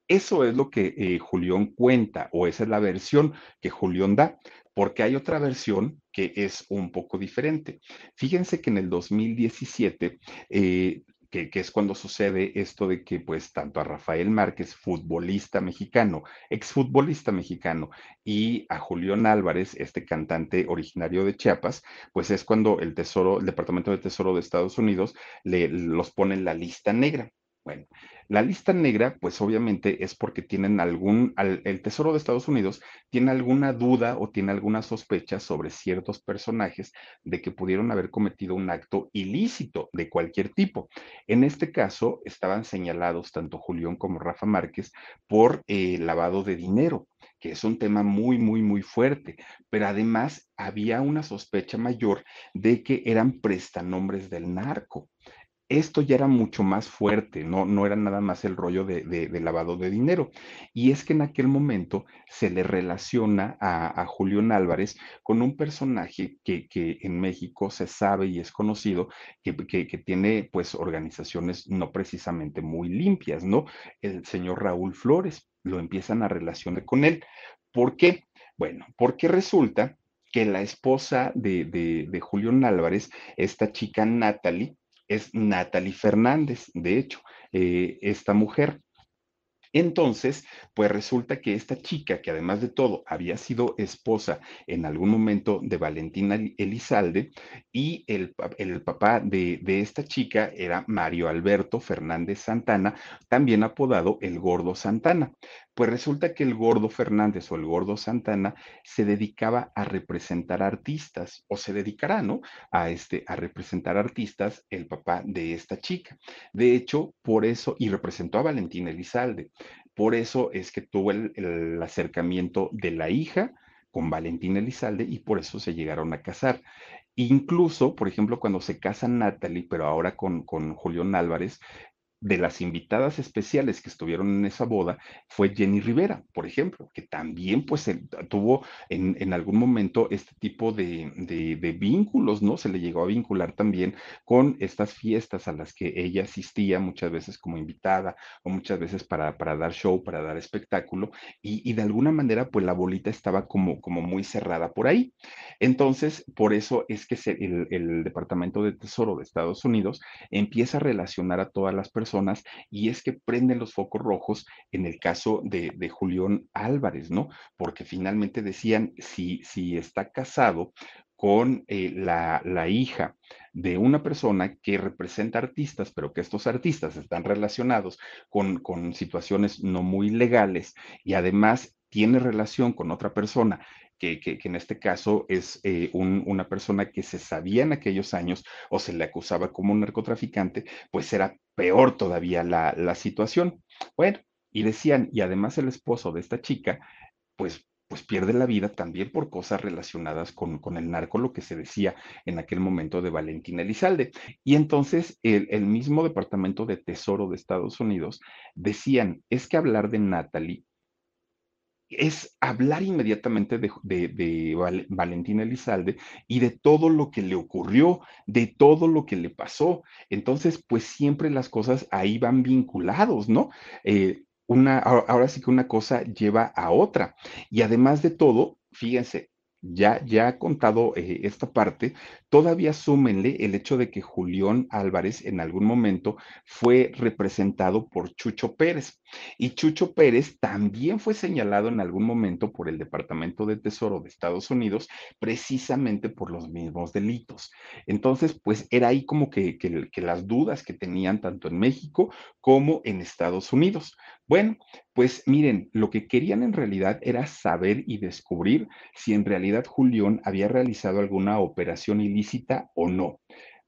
Eso es lo que eh, Julián cuenta, o esa es la versión que Julián da, porque hay otra versión que es un poco diferente. Fíjense que en el 2017 eh, que, es cuando sucede esto de que pues tanto a Rafael Márquez, futbolista mexicano, exfutbolista mexicano, y a Julián Álvarez, este cantante originario de Chiapas, pues es cuando el Tesoro, el Departamento de Tesoro de Estados Unidos le, los pone en la lista negra. Bueno, la lista negra, pues obviamente es porque tienen algún, el Tesoro de Estados Unidos tiene alguna duda o tiene alguna sospecha sobre ciertos personajes de que pudieron haber cometido un acto ilícito de cualquier tipo. En este caso, estaban señalados tanto Julián como Rafa Márquez por eh, lavado de dinero que es un tema muy, muy, muy fuerte, pero además había una sospecha mayor de que eran prestanombres del narco esto ya era mucho más fuerte, no, no era nada más el rollo de, lavado de dinero. Y es que en aquel momento se le relaciona a, a Julián Álvarez con un personaje que, en México se sabe y es conocido que, que, tiene pues organizaciones no precisamente muy limpias, ¿no? El señor Raúl Flores lo empiezan a relacionar con él. ¿Por qué? Bueno, porque resulta que la esposa de, de, de Julián Álvarez, esta chica Natalie, es Natalie Fernández, de hecho, eh, esta mujer. Entonces, pues resulta que esta chica, que además de todo había sido esposa en algún momento de Valentina Elizalde, y el, el papá de, de, esta chica era Mario Alberto Fernández Santana, también apodado el Gordo Santana. Pues resulta que el gordo Fernández o el gordo Santana se dedicaba a representar artistas, o se dedicará, ¿no? A, este, a representar artistas el papá de esta chica. De hecho, por eso, y representó a Valentina Elizalde, por eso es que tuvo el, el acercamiento de la hija con Valentina Elizalde y por eso se llegaron a casar. Incluso, por ejemplo, cuando se casa Natalie, pero ahora con, con Julián Álvarez, de las invitadas especiales que estuvieron en esa boda fue Jenny Rivera, por ejemplo, que también pues tuvo en, en, algún momento este tipo de, de, vínculos, ¿no? Se le llegó a vincular también con estas fiestas a las que ella asistía muchas veces como invitada o muchas veces para, para dar show, para dar espectáculo y, y, de alguna manera pues la bolita estaba como, como muy cerrada por ahí. Entonces, por eso es que el, el Departamento de Tesoro de Estados Unidos empieza a relacionar a todas las personas y es que prenden los focos rojos en el caso de, de Julián Álvarez, ¿no? Porque finalmente decían, si, si está casado con eh, la, la, hija de una persona que representa artistas, pero que estos artistas están relacionados con, con situaciones no muy legales y además tiene relación con otra persona que, que, en este caso es eh, un, una persona que se sabía en aquellos años o se le acusaba como un narcotraficante, pues era peor todavía la, la situación. Bueno, y decían, y además el esposo de esta chica, pues pues pierde la vida también por cosas relacionadas con, con, el narco, lo que se decía en aquel momento de Valentina Elizalde. Y entonces el, el, mismo Departamento de Tesoro de Estados Unidos decían, es que hablar de Natalie es hablar inmediatamente de, de, de Val, Valentina Elizalde y de todo lo que le ocurrió, de todo lo que le pasó. Entonces, pues siempre las cosas ahí van vinculados, ¿no? Eh, ahora sí que una cosa lleva a otra. Y además de todo, fíjense, ya, ya contado eh, esta parte, todavía súmenle el hecho de que Julián Álvarez en algún momento fue representado por Chucho Pérez. Y Chucho Pérez también fue señalado en algún momento por el Departamento de Tesoro de Estados Unidos, precisamente por los mismos delitos. Entonces, pues era ahí como que, que las dudas que tenían tanto en México como en Estados Unidos. Bueno, pues miren, lo que querían en realidad era saber y descubrir si en realidad Julián había realizado alguna operación ilícita o no.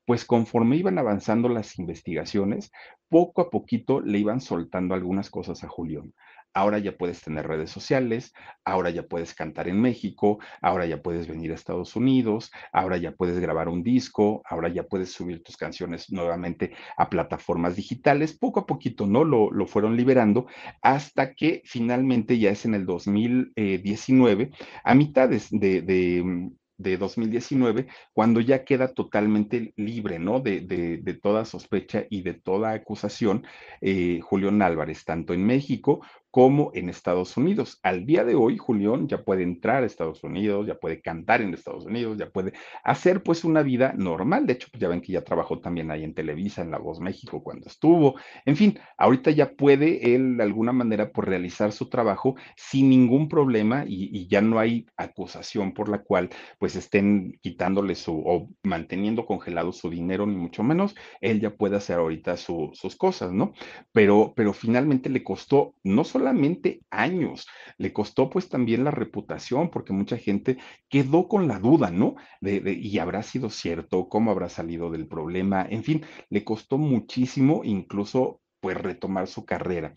Pues conforme iban avanzando las investigaciones, poco a poquito le iban soltando algunas cosas a Julián ahora ya puedes tener redes sociales, ahora ya puedes cantar en México, ahora ya puedes venir a Estados Unidos, ahora ya puedes grabar un disco, ahora ya puedes subir tus canciones nuevamente a plataformas digitales. Poco a poquito, ¿no? Lo, lo fueron liberando hasta que finalmente ya es en el 2019, a mitades de, de de 2019, cuando ya queda totalmente libre, ¿no? De, de, de toda sospecha y de toda acusación, eh, Julián Álvarez, tanto en México como en Estados Unidos. Al día de hoy, Julián ya puede entrar a Estados Unidos, ya puede cantar en Estados Unidos, ya puede hacer pues una vida normal. De hecho, pues ya ven que ya trabajó también ahí en Televisa, en La Voz México cuando estuvo. En fin, ahorita ya puede él de alguna manera por realizar su trabajo sin ningún problema y, ya no hay acusación por la cual pues estén quitándole su o manteniendo congelado su dinero, ni mucho menos. Él ya puede hacer ahorita su, sus cosas, ¿no? Pero, pero finalmente le costó no solo solamente años, le costó pues también la reputación, porque mucha gente quedó con la duda, ¿no? De, de, y habrá sido cierto, cómo habrá salido del problema, en fin, le costó muchísimo incluso pues retomar su carrera.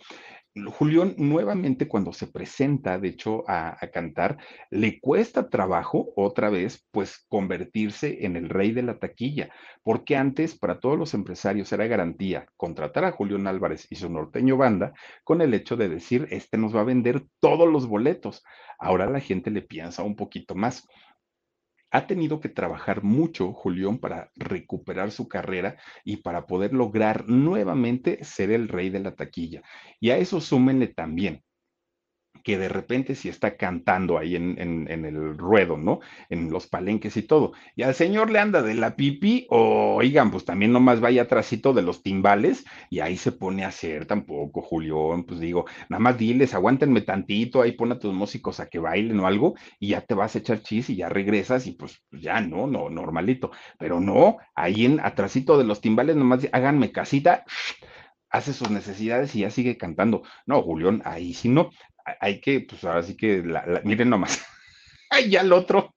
Julián nuevamente cuando se presenta, de hecho, a, a, cantar, le cuesta trabajo otra vez, pues convertirse en el rey de la taquilla, porque antes para todos los empresarios era garantía contratar a Julián Álvarez y su norteño banda con el hecho de decir, este nos va a vender todos los boletos. Ahora la gente le piensa un poquito más ha tenido que trabajar mucho, Julián, para recuperar su carrera y para poder lograr nuevamente ser el rey de la taquilla. Y a eso súmenle también que de repente si está cantando ahí en, en, el ruedo, ¿no? En los palenques y todo. Y al señor le anda de la pipi, o oigan, pues también nomás vaya atrásito de los timbales y ahí se pone a hacer tampoco, Julián, pues digo, nada más diles, aguántenme tantito, ahí pon a tus músicos a que bailen o algo y ya te vas a echar chis y ya regresas y pues, pues ya, no, no, normalito. Pero no, ahí en atrásito de los timbales nomás háganme casita, hace sus necesidades y ya sigue cantando. No, Julián, ahí sí no hay que, pues ahora sí que, la, miren nomás, ay, ya el otro,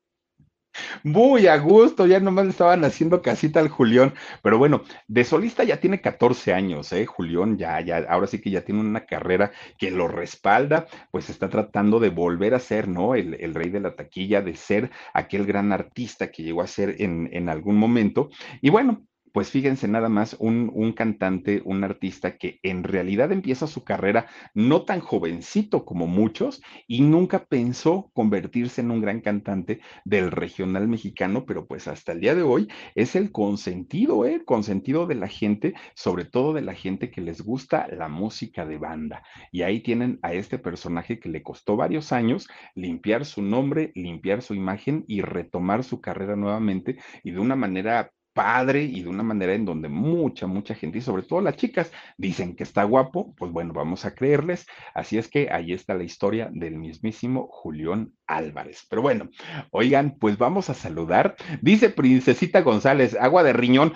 muy a gusto, ya nomás le estaban haciendo casita al Julián, pero bueno, de solista ya tiene 14 años, ¿eh? Julián ya, ya, ahora sí que ya tiene una carrera que lo respalda, pues está tratando de volver a ser, ¿no? El, el rey de la taquilla, de ser aquel gran artista que llegó a ser en, en algún momento, y bueno, pues fíjense nada más, un, un, cantante, un artista que en realidad empieza su carrera no tan jovencito como muchos y nunca pensó convertirse en un gran cantante del regional mexicano, pero pues hasta el día de hoy es el consentido, ¿eh? consentido de la gente, sobre todo de la gente que les gusta la música de banda. Y ahí tienen a este personaje que le costó varios años limpiar su nombre, limpiar su imagen y retomar su carrera nuevamente y de una manera padre y de una manera en donde mucha, mucha gente, y sobre todo las chicas, dicen que está guapo, pues bueno, vamos a creerles. Así es que ahí está la historia del mismísimo Julián Álvarez. Pero bueno, oigan, pues vamos a saludar. Dice Princesita González, agua de riñón.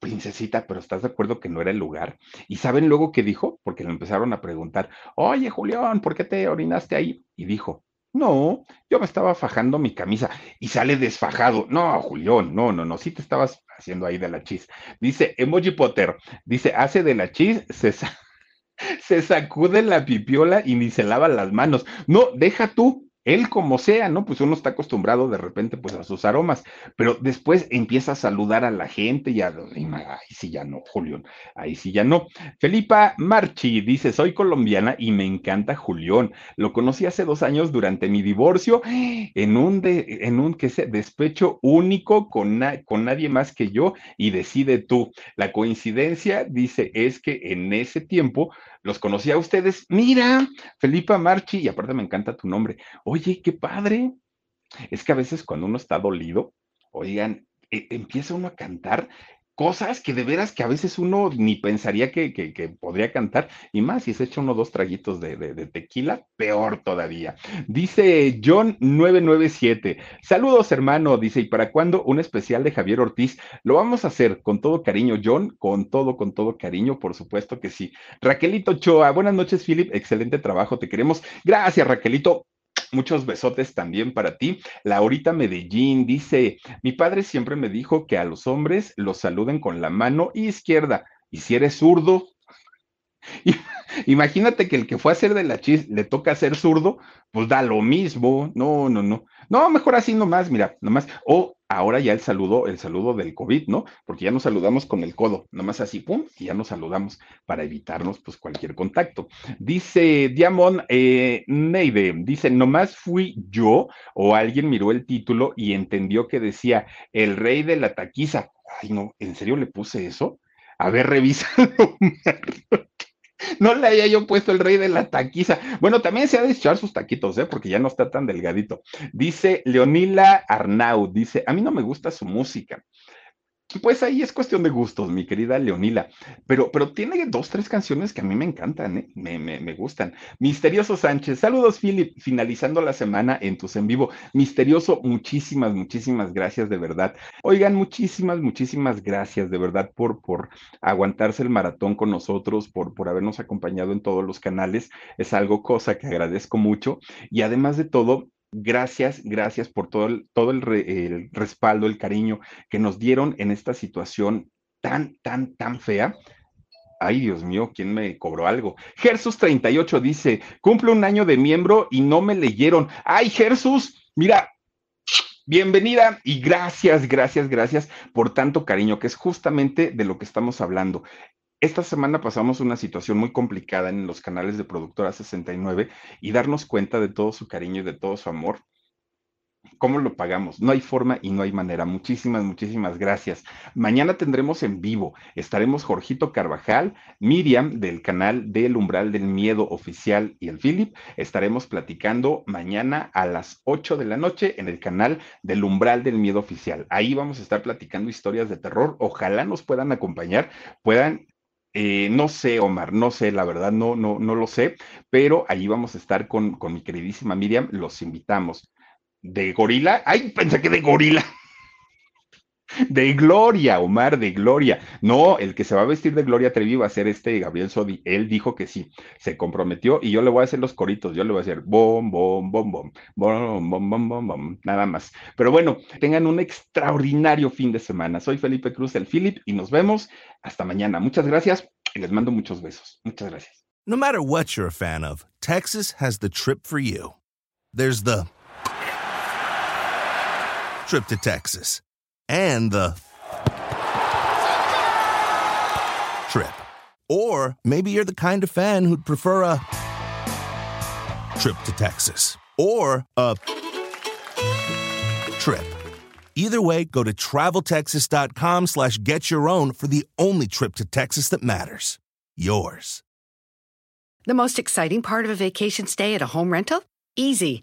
Princesita, pero ¿estás de acuerdo que no era el lugar? ¿Y saben luego qué dijo? Porque le empezaron a preguntar, oye Julián, ¿por qué te orinaste ahí? Y dijo, no, yo me estaba fajando mi camisa y sale desfajado. No, Julián, no, no, no, sí te estabas haciendo ahí de la chis. Dice Emoji Potter, dice, hace de la chis, se, se sacude la pipiola y ni se lava las manos. No, deja tú, él como sea, ¿no? Pues uno está acostumbrado de repente pues a sus aromas, pero después empieza a saludar a la gente y a, ahí sí ya no, Julián, ahí sí ya no. Felipa Marchi dice, soy colombiana y me encanta Julián. Lo conocí hace dos años durante mi divorcio en un, de, en un ¿qué sé? despecho único con, con nadie más que yo y decide tú. La coincidencia, dice, es que en ese tiempo los conocí a ustedes. Mira, Felipa Marchi, y aparte me encanta tu nombre. Oye, qué padre. Es que a veces cuando uno está dolido, oigan, e, empieza uno a cantar cosas que de veras que a veces uno ni pensaría que, podría cantar, y más si se echa uno o dos traguitos de, de, tequila, peor todavía. Dice John 997, saludos hermano, dice, ¿y para cuándo un especial de Javier Ortiz? Lo vamos a hacer con todo cariño, John, con todo, con todo cariño, por supuesto que sí. Raquelito Choa, buenas noches, Philip, excelente trabajo, te queremos. Gracias, Raquelito. Muchos besotes también para ti. Laurita Medellín dice, mi padre siempre me dijo que a los hombres los saluden con la mano izquierda. Y si eres zurdo, imagínate que el que fue a hacer de la chis le toca hacer zurdo, pues da lo mismo. No, no, no. No, mejor así nomás, mira, nomás. O ahora ya el saludo, el saludo del COVID, ¿no? Porque ya nos saludamos con el codo, nomás así, pum, y ya nos saludamos para evitarnos pues cualquier contacto. Dice Diamond eh, Neide, dice, nomás fui yo o alguien miró el título y entendió que decía el rey de la taquiza. Ay, no, ¿en serio le puse eso? A ver, revísalo. no le haya yo puesto el rey de la taquiza. Bueno, también se ha de echar sus taquitos, ¿eh? Porque ya no está tan delgadito. Dice Leonila Arnau, dice, a mí no me gusta su música. Pues ahí es cuestión de gustos, mi querida Leonila. Pero, pero tiene dos, tres canciones que a mí me encantan, ¿eh? me, me, me, gustan. Misterioso Sánchez, saludos, Philip. Finalizando la semana en tus en vivo. Misterioso, muchísimas, muchísimas gracias de verdad. Oigan, muchísimas, muchísimas gracias de verdad por, por aguantarse el maratón con nosotros, por, por habernos acompañado en todos los canales. Es algo cosa que agradezco mucho. Y además de todo, Gracias, gracias por todo el, todo el, respaldo, el cariño que nos dieron en esta situación tan, tan, tan fea. Ay, Dios mío, ¿quién me cobró algo? Gersus 38 dice, cumple un año de miembro y no me leyeron. Ay, Gersus, mira, bienvenida y gracias, gracias, gracias por tanto cariño, que es justamente de lo que estamos hablando. Esta semana pasamos una situación muy complicada en los canales de Productora 69 y darnos cuenta de todo su cariño y de todo su amor. ¿Cómo lo pagamos? No hay forma y no hay manera. Muchísimas, muchísimas gracias. Mañana tendremos en vivo, estaremos Jorgito Carvajal, Miriam del canal del Umbral del Miedo Oficial y el Philip. Estaremos platicando mañana a las 8 de la noche en el canal del Umbral del Miedo Oficial. Ahí vamos a estar platicando historias de terror. Ojalá nos puedan acompañar, puedan eh, no sé, Omar, no sé, la verdad, no, no, no lo sé, pero allí vamos a estar con, con mi queridísima Miriam, los invitamos. ¿De gorila? ¡Ay, pensé que de gorila! De Gloria, Omar, de Gloria. No, el que se va a vestir de Gloria Trevi va a ser este Gabriel Sodi. Él dijo que sí, se comprometió y yo le voy a hacer los coritos. Yo le voy a hacer bom, bom, bom, bom, bom, bom, bom, bom, bom, nada más. Pero bueno, tengan un extraordinario fin de semana. Soy Felipe Cruz, el Philip, y nos vemos hasta mañana. Muchas gracias y les mando muchos besos. Muchas gracias. No matter what you're a fan of, Texas has the trip for you. There's the trip to Texas. And the trip. Or maybe you're the kind of fan who'd prefer a trip to Texas or a trip. Either way, go to traveltexas.com slash get your own for the only trip to Texas that matters. Yours. The most exciting part of a vacation stay at a home rental? Easy.